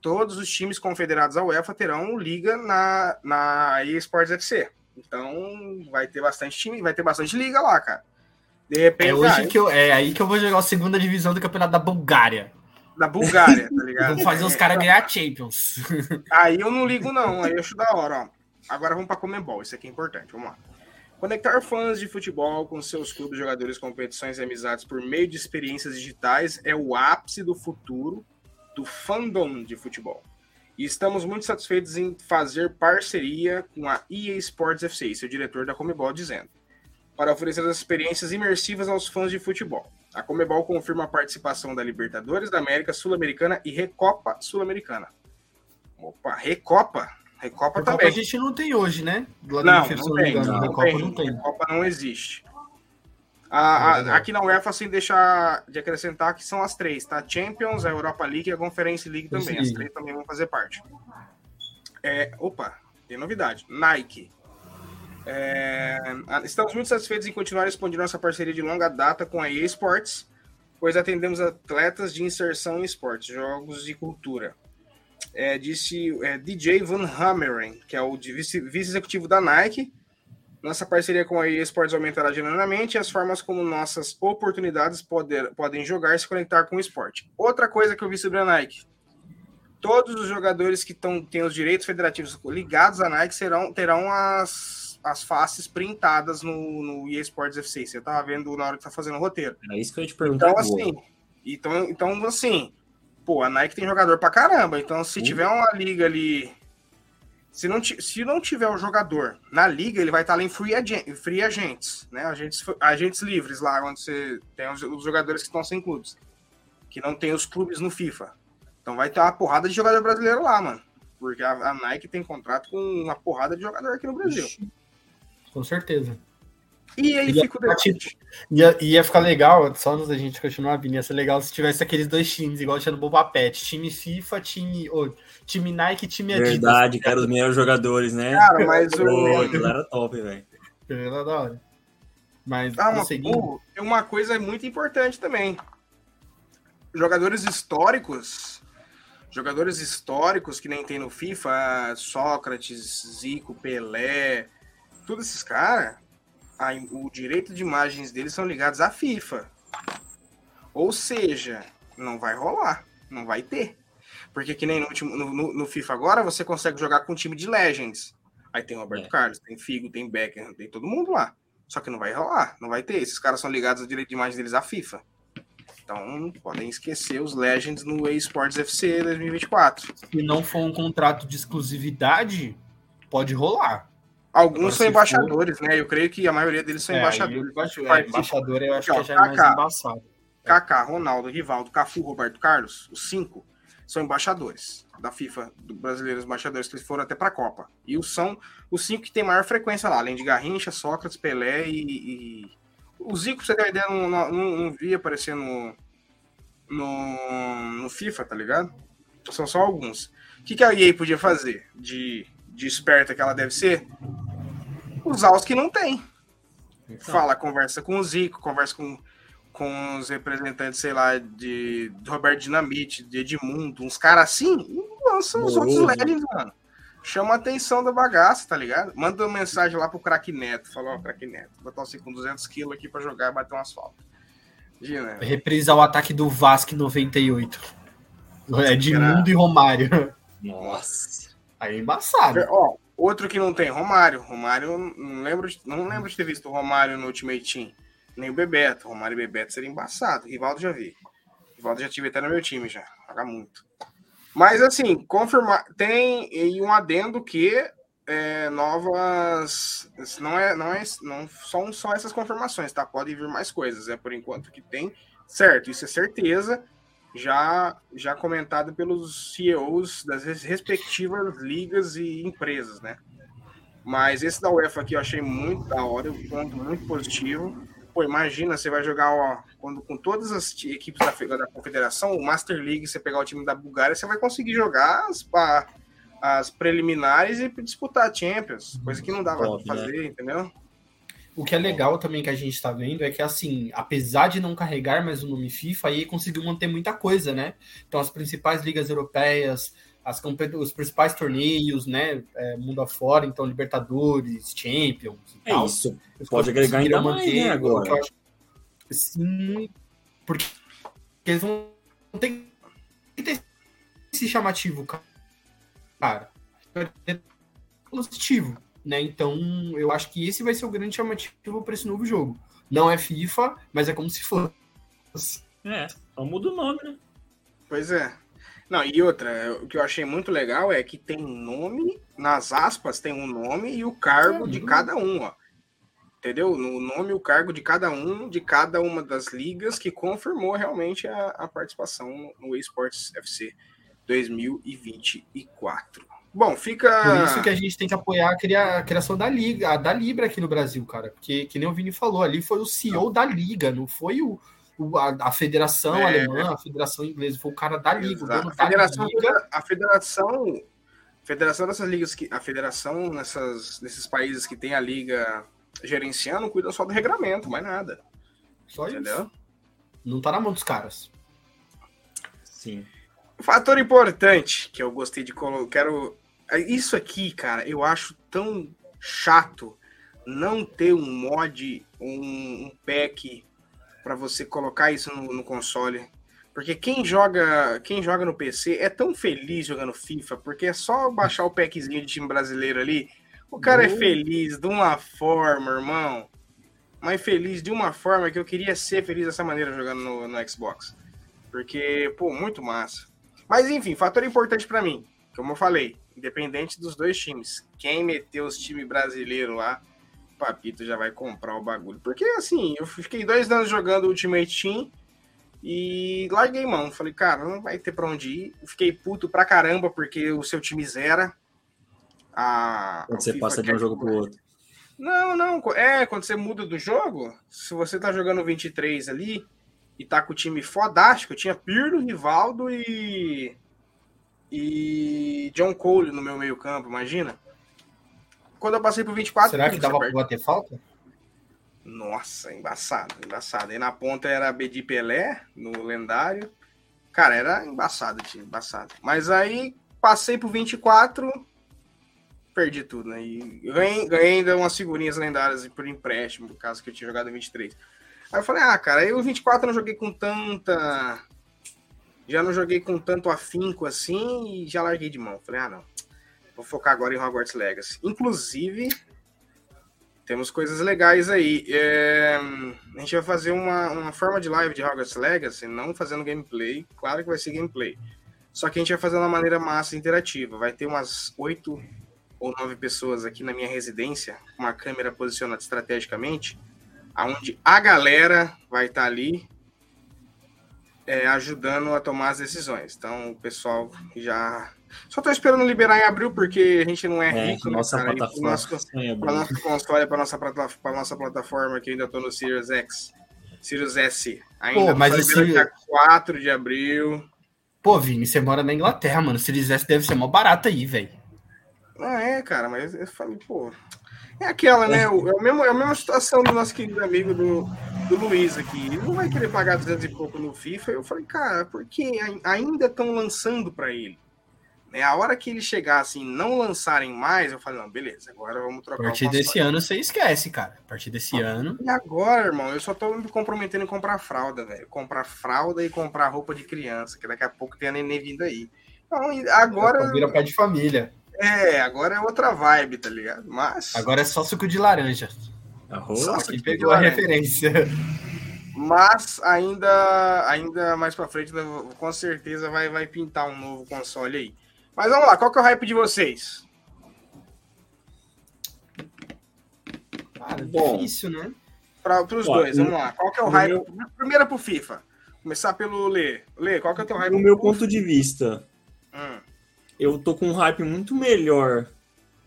Todos os times confederados à UEFA terão liga na, na eSports FC. Então vai ter bastante time, vai ter bastante liga lá, cara. De repente. É, hoje que eu, é aí que eu vou jogar a segunda divisão do campeonato da Bulgária. Da Bulgária, tá ligado? Vamos fazer os caras ganhar Champions. Aí eu não ligo, não. Aí eu acho da hora, ó. Agora vamos para Comembol, isso aqui é importante. Vamos lá. Conectar fãs de futebol com seus clubes, jogadores, competições e amizades por meio de experiências digitais é o ápice do futuro do fandom de futebol. E estamos muito satisfeitos em fazer parceria com a EA Sports FC, seu diretor da Comebol dizendo, para oferecer as experiências imersivas aos fãs de futebol. A Comebol confirma a participação da Libertadores da América Sul-Americana e Recopa Sul-Americana. Opa, Recopa? Recopa, Recopa também. a gente não tem hoje, né? Não, não, tem, não, Recopa tem. não tem. Recopa não existe. A, a, aqui na UEFA, sem deixar de acrescentar que são as três, tá? Champions, a Europa League e a Conference League também. As três também vão fazer parte. É, opa, tem novidade. Nike. É, estamos muito satisfeitos em continuar expandindo nossa parceria de longa data com a EA Sports, pois atendemos atletas de inserção em esportes, jogos e cultura. É, disse é, DJ Van Hammeren, que é o vice-executivo da Nike, nossa parceria com a EA Sports aumentará genuinamente e as formas como nossas oportunidades poder, podem jogar e se conectar com o esporte. Outra coisa que eu vi sobre a Nike. Todos os jogadores que tão, têm os direitos federativos ligados à Nike serão, terão as, as faces printadas no, no EA Sports FC. Você estava vendo na hora que tá fazendo o roteiro. É isso que eu ia te perguntar. Então, assim, então, então, assim, pô, a Nike tem jogador pra caramba. Então, se tiver uma liga ali. Se não, se não tiver o jogador na liga, ele vai estar lá em free, agent, free agents, né? Agentes, agentes livres lá, onde você tem os, os jogadores que estão sem clubes. Que não tem os clubes no FIFA. Então vai ter uma porrada de jogador brasileiro lá, mano. Porque a, a Nike tem contrato com uma porrada de jogador aqui no Brasil. Com certeza. E aí ia, fica o debate. Ia, ia ficar legal, só antes da gente continuar, Vini, ia ser legal se tivesse aqueles dois times, igual tinha no Boba Pet. Time FIFA, time, oh, time Nike e time Adidas. Verdade, cara, os melhores jogadores, né? Cara, mas o... era top, velho. Era da hora. Mas, ah, mas pô, tem uma coisa muito importante também. Jogadores históricos jogadores históricos que nem tem no FIFA, Sócrates, Zico, Pelé, todos esses caras, o direito de imagens deles são ligados à FIFA. Ou seja, não vai rolar, não vai ter. Porque que nem no, último, no, no FIFA agora, você consegue jogar com um time de Legends. Aí tem o Roberto é. Carlos, tem Figo, tem Becker, tem todo mundo lá. Só que não vai rolar, não vai ter. Esses caras são ligados ao direito de imagem deles à FIFA. Então, podem esquecer os Legends no eSports FC 2024. Se não for um contrato de exclusividade, pode rolar. Alguns Agora, são embaixadores, for... né? Eu creio que a maioria deles são é, embaixadores. Eu, é, embaixador eu acho que já é mais embaçado. Kaká, Ronaldo, Rivaldo, Cafu, Roberto Carlos, os cinco são embaixadores da FIFA, do brasileiros embaixadores que foram até para a Copa. E os são os cinco que tem maior frequência lá, além de Garrincha, Sócrates, Pelé e, e... o Zico, você tem ideia, não, não, não, via aparecer no, no, no FIFA, tá ligado? São só alguns. O que, que a EA podia fazer de, de esperta que ela deve ser? Usar os que não tem. Então. Fala, conversa com o Zico, conversa com, com os representantes, sei lá, de, de Roberto Dinamite, de Edmundo, uns caras assim, e lança os outros Legends, mano. Chama a atenção da bagaça, tá ligado? Manda uma mensagem lá pro craque Neto. Fala, ó, oh, craque Neto, botar você com 200 quilos aqui pra jogar e bater umas faltas. Imagina. Reprisar o ataque do Vasco 98. É de Mundo e Romário. Nossa. Aí é embaçado. Ó, outro que não tem, Romário. Romário, não lembro, de, não lembro de ter visto o Romário no Ultimate Team. Nem o Bebeto. Romário e Bebeto seria embaçado. Rivaldo já vi. Rivaldo já tive até no meu time já. Joga muito. Mas assim, confirmar. Tem um adendo que é, novas. Não é, não é, não são só essas confirmações, tá? Podem vir mais coisas. É por enquanto que tem, certo? Isso é certeza. Já, já comentado pelos CEOs das respectivas ligas e empresas, né? Mas esse da UEFA aqui eu achei muito da hora, um ponto muito positivo. Pô, imagina, você vai jogar ó, quando, com todas as equipes da, da Confederação, o Master League, você pegar o time da Bulgária, você vai conseguir jogar as, as preliminares e disputar a Champions, coisa que não dava para né? fazer, né? entendeu? O que é legal também que a gente está vendo é que, assim, apesar de não carregar mais o nome FIFA, aí conseguiu manter muita coisa, né? Então, as principais ligas europeias, as, os principais torneios, né? É, mundo afora, então, Libertadores, Champions e é tal. Isso. Pode agregar ainda manter, mais, né, agora. Acho, sim, porque eles vão ter que ter esse chamativo, cara cara, positivo, né? Então, eu acho que esse vai ser o grande chamativo para esse novo jogo. Não é FIFA, mas é como se fosse. É, só muda o nome, né? Pois é. Não, e outra, o que eu achei muito legal é que tem nome, nas aspas, tem um nome e o cargo de cada um, ó. Entendeu? No nome e o cargo de cada um, de cada uma das ligas que confirmou realmente a, a participação no eSports FC. 2024. Bom, fica. Por isso que a gente tem que apoiar a, criação da Liga, a da Libra aqui no Brasil, cara. Porque, que nem o Vini falou, ali foi o CEO da Liga, não foi o a, a, federação é. alemã, a federação inglesa, foi o cara da Liga, o dono a federação, da Liga. A federação. Federação dessas ligas que. A federação nessas, nesses países que tem a liga gerenciando cuida só do regramento, mais nada. Só Entendeu? isso. Não tá na mão dos caras. Sim. Fator importante que eu gostei de colocar. Quero. Isso aqui, cara, eu acho tão chato não ter um mod, um, um pack para você colocar isso no, no, console. Porque quem joga, quem joga no PC é tão feliz jogando FIFA, porque é só baixar o packzinho de time brasileiro ali. O cara é feliz de uma forma, irmão. Mas feliz de uma forma que eu queria ser feliz dessa maneira jogando no, no Xbox. Porque, pô, muito massa. Mas enfim, fator importante para mim, como eu falei, independente dos dois times, quem meteu os times brasileiros lá, Papito já vai comprar o bagulho. Porque assim, eu fiquei dois anos jogando Ultimate Team e larguei mão. Falei, cara, não vai ter pra onde ir. Fiquei puto pra caramba porque o seu time zera. A, Quando você passa de um jogo pro outro. Não, não. É, quando você muda do jogo, se você tá jogando 23 ali e tá com o time fodástico, tinha Pirlo, Rivaldo e. E John Cole no meu meio-campo, imagina. Quando eu passei pro 24. Será que dava pra bater falta? Nossa, embaçado, embaçado. E na ponta era Bedi Pelé, no lendário. Cara, era embaçado, time, embaçado. Mas aí passei pro 24, perdi tudo, né? E ganhei, ganhei ainda umas figurinhas lendárias por empréstimo, no caso que eu tinha jogado em 23. Aí eu falei, ah, cara, aí o 24 eu não joguei com tanta. Já não joguei com tanto afinco assim e já larguei de mão. Falei, ah, não. Vou focar agora em Hogwarts Legacy. Inclusive, temos coisas legais aí. É... A gente vai fazer uma, uma forma de live de Hogwarts Legacy, não fazendo gameplay. Claro que vai ser gameplay. Só que a gente vai fazer de uma maneira massa interativa. Vai ter umas oito ou nove pessoas aqui na minha residência, com uma câmera posicionada estrategicamente, aonde a galera vai estar ali é, ajudando a tomar as decisões. Então, o pessoal já só tô esperando liberar em abril, porque a gente não é, é rico, né, nossa cara? Plataforma nosso, para nosso console, para nossa, para nossa plataforma, que ainda tô no Series X, Series S. Ainda Pô, mas esse... dia 4 de abril. Pô, Vini, você mora na Inglaterra, mano. Series S deve ser mó barato aí, velho. Ah, é, cara, mas eu falei, pô. É aquela, né? É, o, mesmo, é a mesma situação do nosso querido amigo do, do Luiz aqui. Ele não vai querer pagar 200 e pouco no FIFA. Eu falei, cara, porque ainda estão lançando para ele. É a hora que ele chegar assim, não lançarem mais, eu falei, não, beleza, agora vamos trocar. A partir desse ano você esquece, cara. A partir desse ah, ano. E agora, irmão, eu só tô me comprometendo em comprar fralda, velho. Comprar fralda e comprar roupa de criança, que daqui a pouco tem a neném vindo aí. Então, agora. Vira pai de família. É, agora é outra vibe, tá ligado? Mas. Agora é só suco de laranja. Só que pegou a referência. Mas ainda, ainda mais pra frente, com certeza vai, vai pintar um novo console aí. Mas vamos lá, qual que é o hype de vocês? Cara, Bom, difícil, né? Para os dois, vamos lá. Qual que é o hype? Meu... Primeiro pro FIFA. Começar pelo Lê. Lê, qual que é o teu hype? No meu ponto de vista, hum. eu tô com um hype muito melhor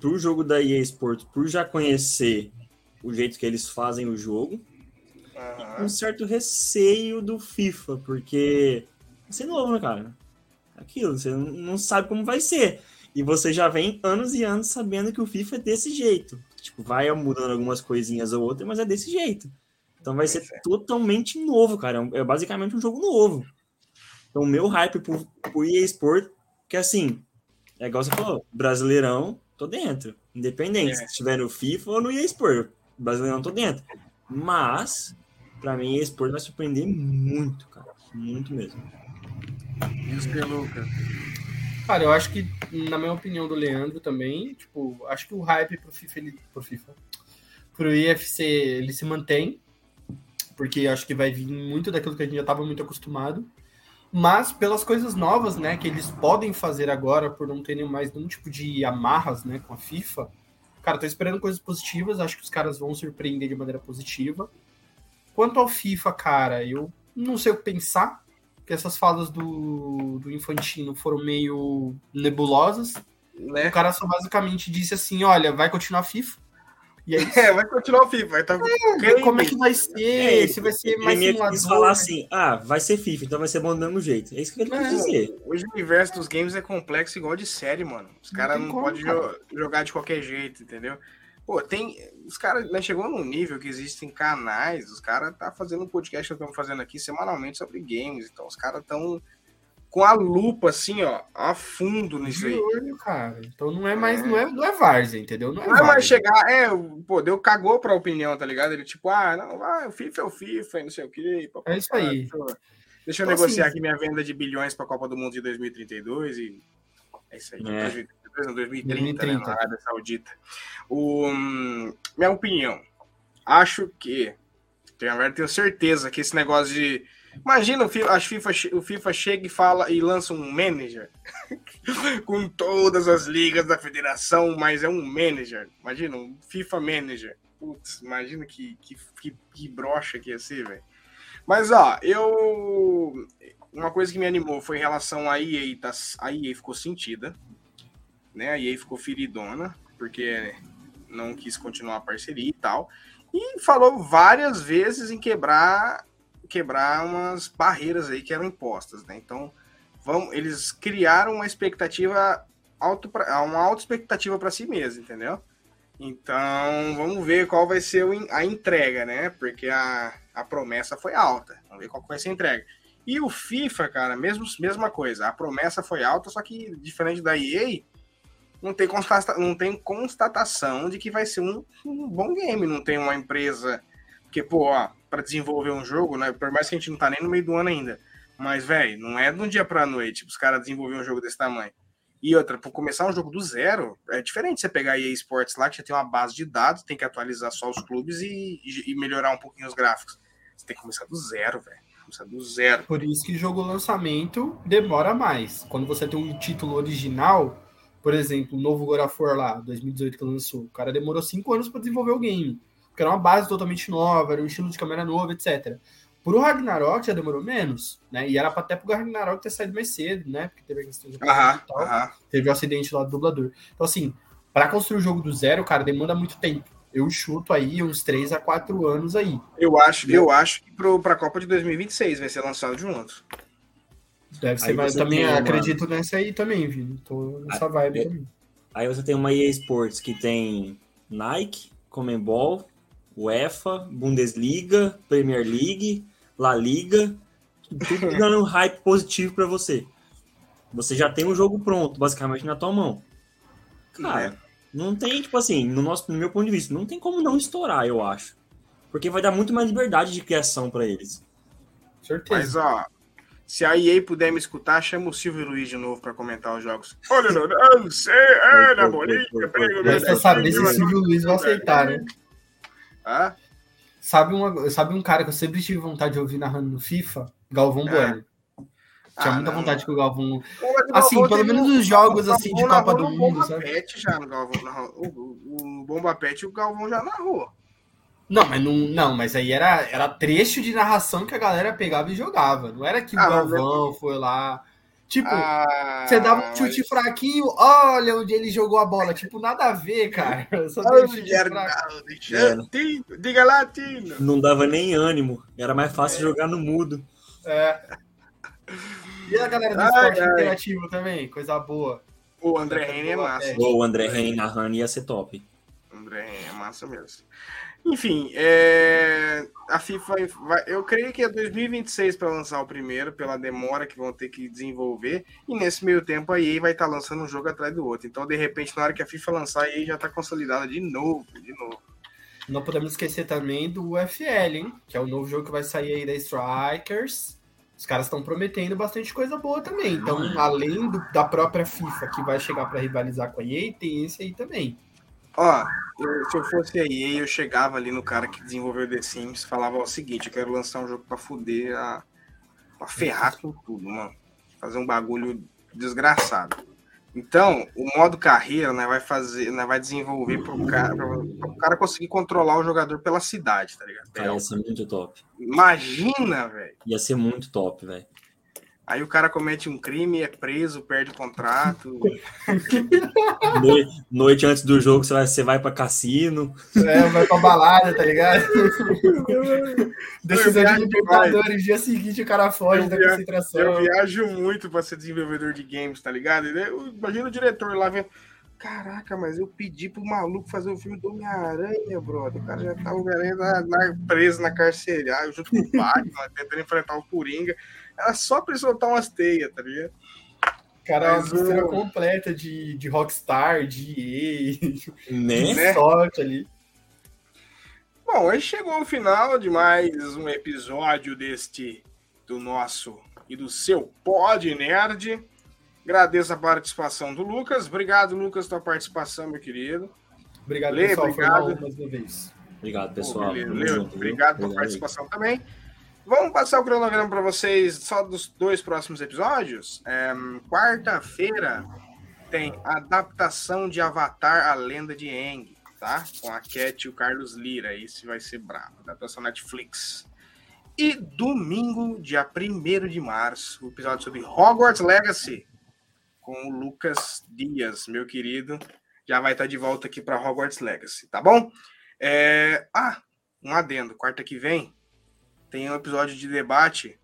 pro jogo da EA Sports, por já conhecer o jeito que eles fazem o jogo. Uhum. E um certo receio do FIFA, porque vai ser novo, né, cara? Aquilo, você não sabe como vai ser. E você já vem anos e anos sabendo que o FIFA é desse jeito. Tipo, vai mudando algumas coisinhas ou outras, mas é desse jeito. Então vai ser totalmente novo, cara. É, é basicamente um jogo novo. Então, o meu hype pro, pro EA Sport, que assim, é igual você falou, brasileirão, tô dentro. Independente, é. se estiver no FIFA ou no EA Sport. Brasileirão, tô dentro. Mas, pra mim, EA Sport vai surpreender muito, cara. Muito mesmo. Mr. Luca. Cara, eu acho que, na minha opinião do Leandro também, tipo, acho que o hype pro FIFA, ele, pro FIFA, pro IFC, ele se mantém, porque acho que vai vir muito daquilo que a gente já estava muito acostumado, mas pelas coisas novas, né, que eles podem fazer agora, por não terem mais nenhum tipo de amarras, né, com a FIFA, cara, tô esperando coisas positivas, acho que os caras vão surpreender de maneira positiva. Quanto ao FIFA, cara, eu não sei o que pensar, que essas falas do, do Infantino foram meio nebulosas. Né? O cara só basicamente disse assim: olha, vai continuar FIFA. E aí, é, vai continuar o FIFA. Vai tá... É, como é que vai ser? É, se vai ser mais ele quis falar assim, ah, vai ser FIFA, então vai ser bom do mesmo jeito. É isso que ele quis dizer. Hoje o universo dos games é complexo igual de série, mano. Os caras não, não podem jo jogar de qualquer jeito, entendeu? Pô, tem. Os caras né, chegou num nível que existem canais, os caras tá fazendo um podcast que eu tô fazendo aqui semanalmente sobre games. Então, os caras estão com a lupa, assim, ó, a fundo nisso aí. Olho, cara. Então não é mais, é. não é, não é várzea, entendeu? Não é, não é mais chegar, é, pô, deu cagou pra opinião, tá ligado? Ele tipo, ah, não, ah, o FIFA é o FIFA e não sei o quê. é isso aí. Deixa eu, deixa eu então, negociar assim, aqui minha venda de bilhões pra Copa do Mundo de 2032 e é isso aí. É. 2030, 2030. Né, na Arábia Saudita. O, minha opinião, acho que, tenho, tenho certeza que esse negócio de Imagina o FIFA, FIFA, o FIFA chega e fala e lança um manager com todas as ligas da federação, mas é um manager. Imagina, um FIFA manager. Putz, imagina que, que, que, que brocha que ia ser, velho. Mas, ó, eu. Uma coisa que me animou foi em relação à EA. Tá, a EA ficou sentida. Né? A EA ficou feridona, porque não quis continuar a parceria e tal. E falou várias vezes em quebrar quebrar umas barreiras aí que eram impostas, né? Então, vamos, eles criaram uma expectativa alto pra, uma alta expectativa para si mesmo, entendeu? Então, vamos ver qual vai ser a entrega, né? Porque a, a promessa foi alta. Vamos ver qual vai ser a entrega. E o FIFA, cara, mesmo, mesma coisa. A promessa foi alta, só que diferente da EA, não tem, constata, não tem constatação de que vai ser um, um bom game. Não tem uma empresa. Porque, pô, ó, para desenvolver um jogo, né? Por mais que a gente não tá nem no meio do ano ainda. Mas, velho, não é de um dia pra noite os caras desenvolver um jogo desse tamanho. E outra, para começar um jogo do zero, é diferente você pegar a EA Sports lá, que já tem uma base de dados, tem que atualizar só os clubes e, e melhorar um pouquinho os gráficos. Você tem que começar do zero, velho. Começar do zero. Por isso que jogo lançamento demora mais. Quando você tem um título original, por exemplo, o novo God of War lá, 2018 que lançou, o cara demorou cinco anos para desenvolver o game porque era uma base totalmente nova, era um estilo de câmera novo, etc. Pro Ragnarok já demorou menos, né? E era até pro Ragnarok ter saído mais cedo, né? Porque teve a questão de aham, tal, aham. teve o um acidente lá do dublador. Então, assim, para construir o jogo do zero, cara, demanda muito tempo. Eu chuto aí uns 3 a 4 anos aí. Eu acho, né? eu acho que pro, pra Copa de 2026 vai ser lançado junto. Deve ser, mas eu também acredito uma... nessa aí também, viu? Tô nessa vibe aí, também. Aí você tem uma EA Sports que tem Nike, Comembol, UEFA, Bundesliga, Premier League, La Liga, tudo dando um hype positivo para você. Você já tem um jogo pronto, basicamente, na tua mão. Cara, não tem, tipo assim, no, nosso, no meu ponto de vista, não tem como não estourar, eu acho. Porque vai dar muito mais liberdade de criação para eles. Certeza. Mas, ó, se a EA puder me escutar, chama o Silvio Luiz de novo para comentar os jogos. Olha, não, não sei, é, na bolinha, pega Você sabe se o Silvio Luiz vai aceitar, né? Ah? Sabe, uma, sabe um cara que eu sempre tive vontade de ouvir narrando no FIFA? Galvão é. Bueno. Tinha ah, muita não. vontade que o Galvão. Assim, Galvão pelo menos nos jogos assim, de Copa do Mundo. Bomba sabe? Pet já no Galvão. O, o Bomba Pet o Galvão já narrou. Não, mas não, não, mas aí era, era trecho de narração que a galera pegava e jogava. Não era que o ah, Galvão foi lá. Tipo, ah, você dava um chute mas... fraquinho, olha onde ele jogou a bola. Tipo, nada a ver, cara. Só deu chute Diga lá, Tino. Não dava nem ânimo. Era mais fácil é. jogar no mudo. É. E a galera do ai, esporte ai. interativo também? Coisa boa. O André Reine é massa. O André Reine narrando ia ser top. André Reine é massa mesmo. Enfim, é... a FIFA vai... eu creio que é 2026 para lançar o primeiro, pela demora que vão ter que desenvolver, e nesse meio tempo a EA vai estar tá lançando um jogo atrás do outro. Então, de repente, na hora que a FIFA lançar, a EA já está consolidada de novo, de novo. Não podemos esquecer também do UFL, hein? Que é o novo jogo que vai sair aí da Strikers. Os caras estão prometendo bastante coisa boa também. Então, além do, da própria FIFA que vai chegar para rivalizar com a EA, tem esse aí também. Ó, eu, se eu fosse aí, eu chegava ali no cara que desenvolveu The Sims, falava o seguinte, eu quero lançar um jogo pra fuder, a, pra ferrar com tudo, mano. Fazer um bagulho desgraçado. Então, o modo carreira, né, vai fazer, né, vai desenvolver pro cara, pro cara conseguir controlar o jogador pela cidade, tá ligado? Cara, ia ser muito top. Imagina, velho. Ia ser muito top, velho. Aí o cara comete um crime, é preso, perde o contrato. noite, noite, antes do jogo, você vai, você vai pra cassino. É, vai pra balada, tá ligado? Decisão de Libertadores, dia seguinte o cara foge eu da concentração. Eu viajo muito pra ser desenvolvedor de games, tá ligado? Imagina o diretor lá vendo. Caraca, mas eu pedi pro maluco fazer o um filme do Homem-Aranha, brother. O cara já tá Homem-Aranha preso na carcerária, junto com o Batman, tentando enfrentar o Coringa. Era só pra ele soltar umas teias, tá ligado? Cara, Mas, uma mistura completa de, de Rockstar, de EA, né? de sorte ali. Bom, aí chegou o final de mais um episódio deste do nosso e do seu Pod Nerd. Agradeço a participação do Lucas. Obrigado, Lucas, pela participação, meu querido. Obrigado, Lê, pessoal. Obrigado. mais uma vez. Obrigado, pessoal. Lê, obrigado pela participação também. Vamos passar o cronograma para vocês só dos dois próximos episódios. É, Quarta-feira tem adaptação de Avatar, a Lenda de Aang, tá? Com a Cat e o Carlos Lira. Esse vai ser brabo. Adaptação Netflix. E domingo, dia 1 de março, o episódio sobre Hogwarts Legacy com o Lucas Dias, meu querido. Já vai estar de volta aqui para Hogwarts Legacy, tá bom? É... Ah, um adendo. Quarta que vem tem um episódio de debate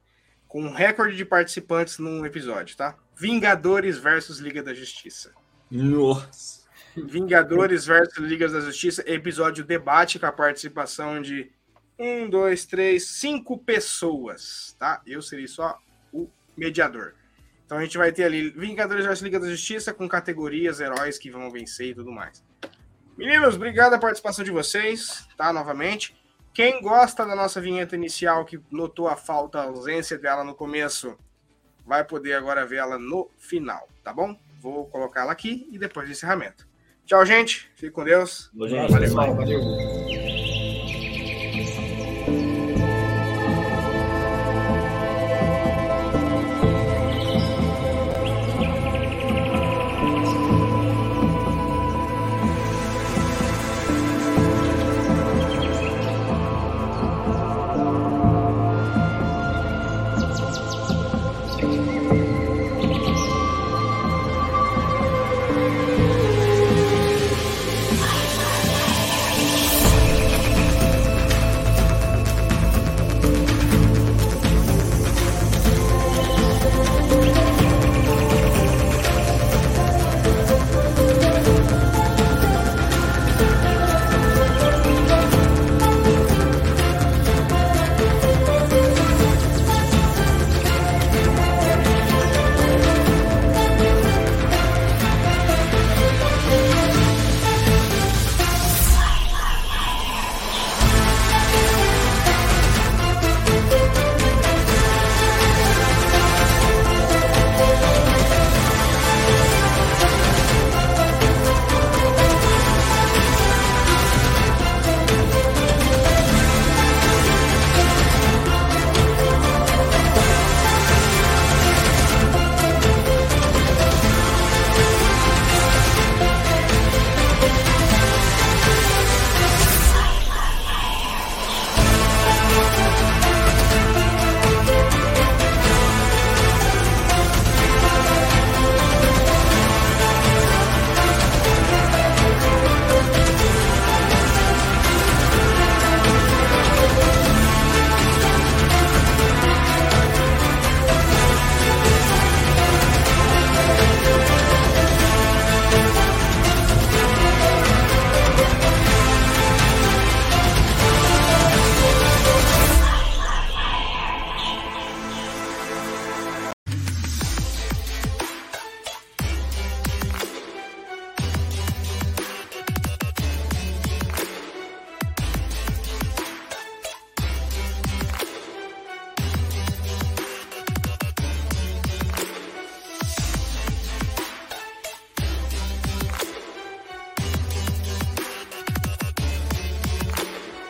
com um recorde de participantes num episódio, tá? Vingadores versus Liga da Justiça. Nossa. Vingadores versus Liga da Justiça, episódio debate com a participação de um, dois, três, cinco pessoas, tá? Eu serei só o mediador. Então a gente vai ter ali Vingadores versus Liga da Justiça com categorias, heróis que vão vencer e tudo mais. Meninos, obrigado a participação de vocês, tá? Novamente. Quem gosta da nossa vinheta inicial, que notou a falta, a ausência dela no começo, vai poder agora vê-la no final, tá bom? Vou colocá-la aqui e depois do encerramento. Tchau, gente. Fique com Deus. Valeu. Valeu.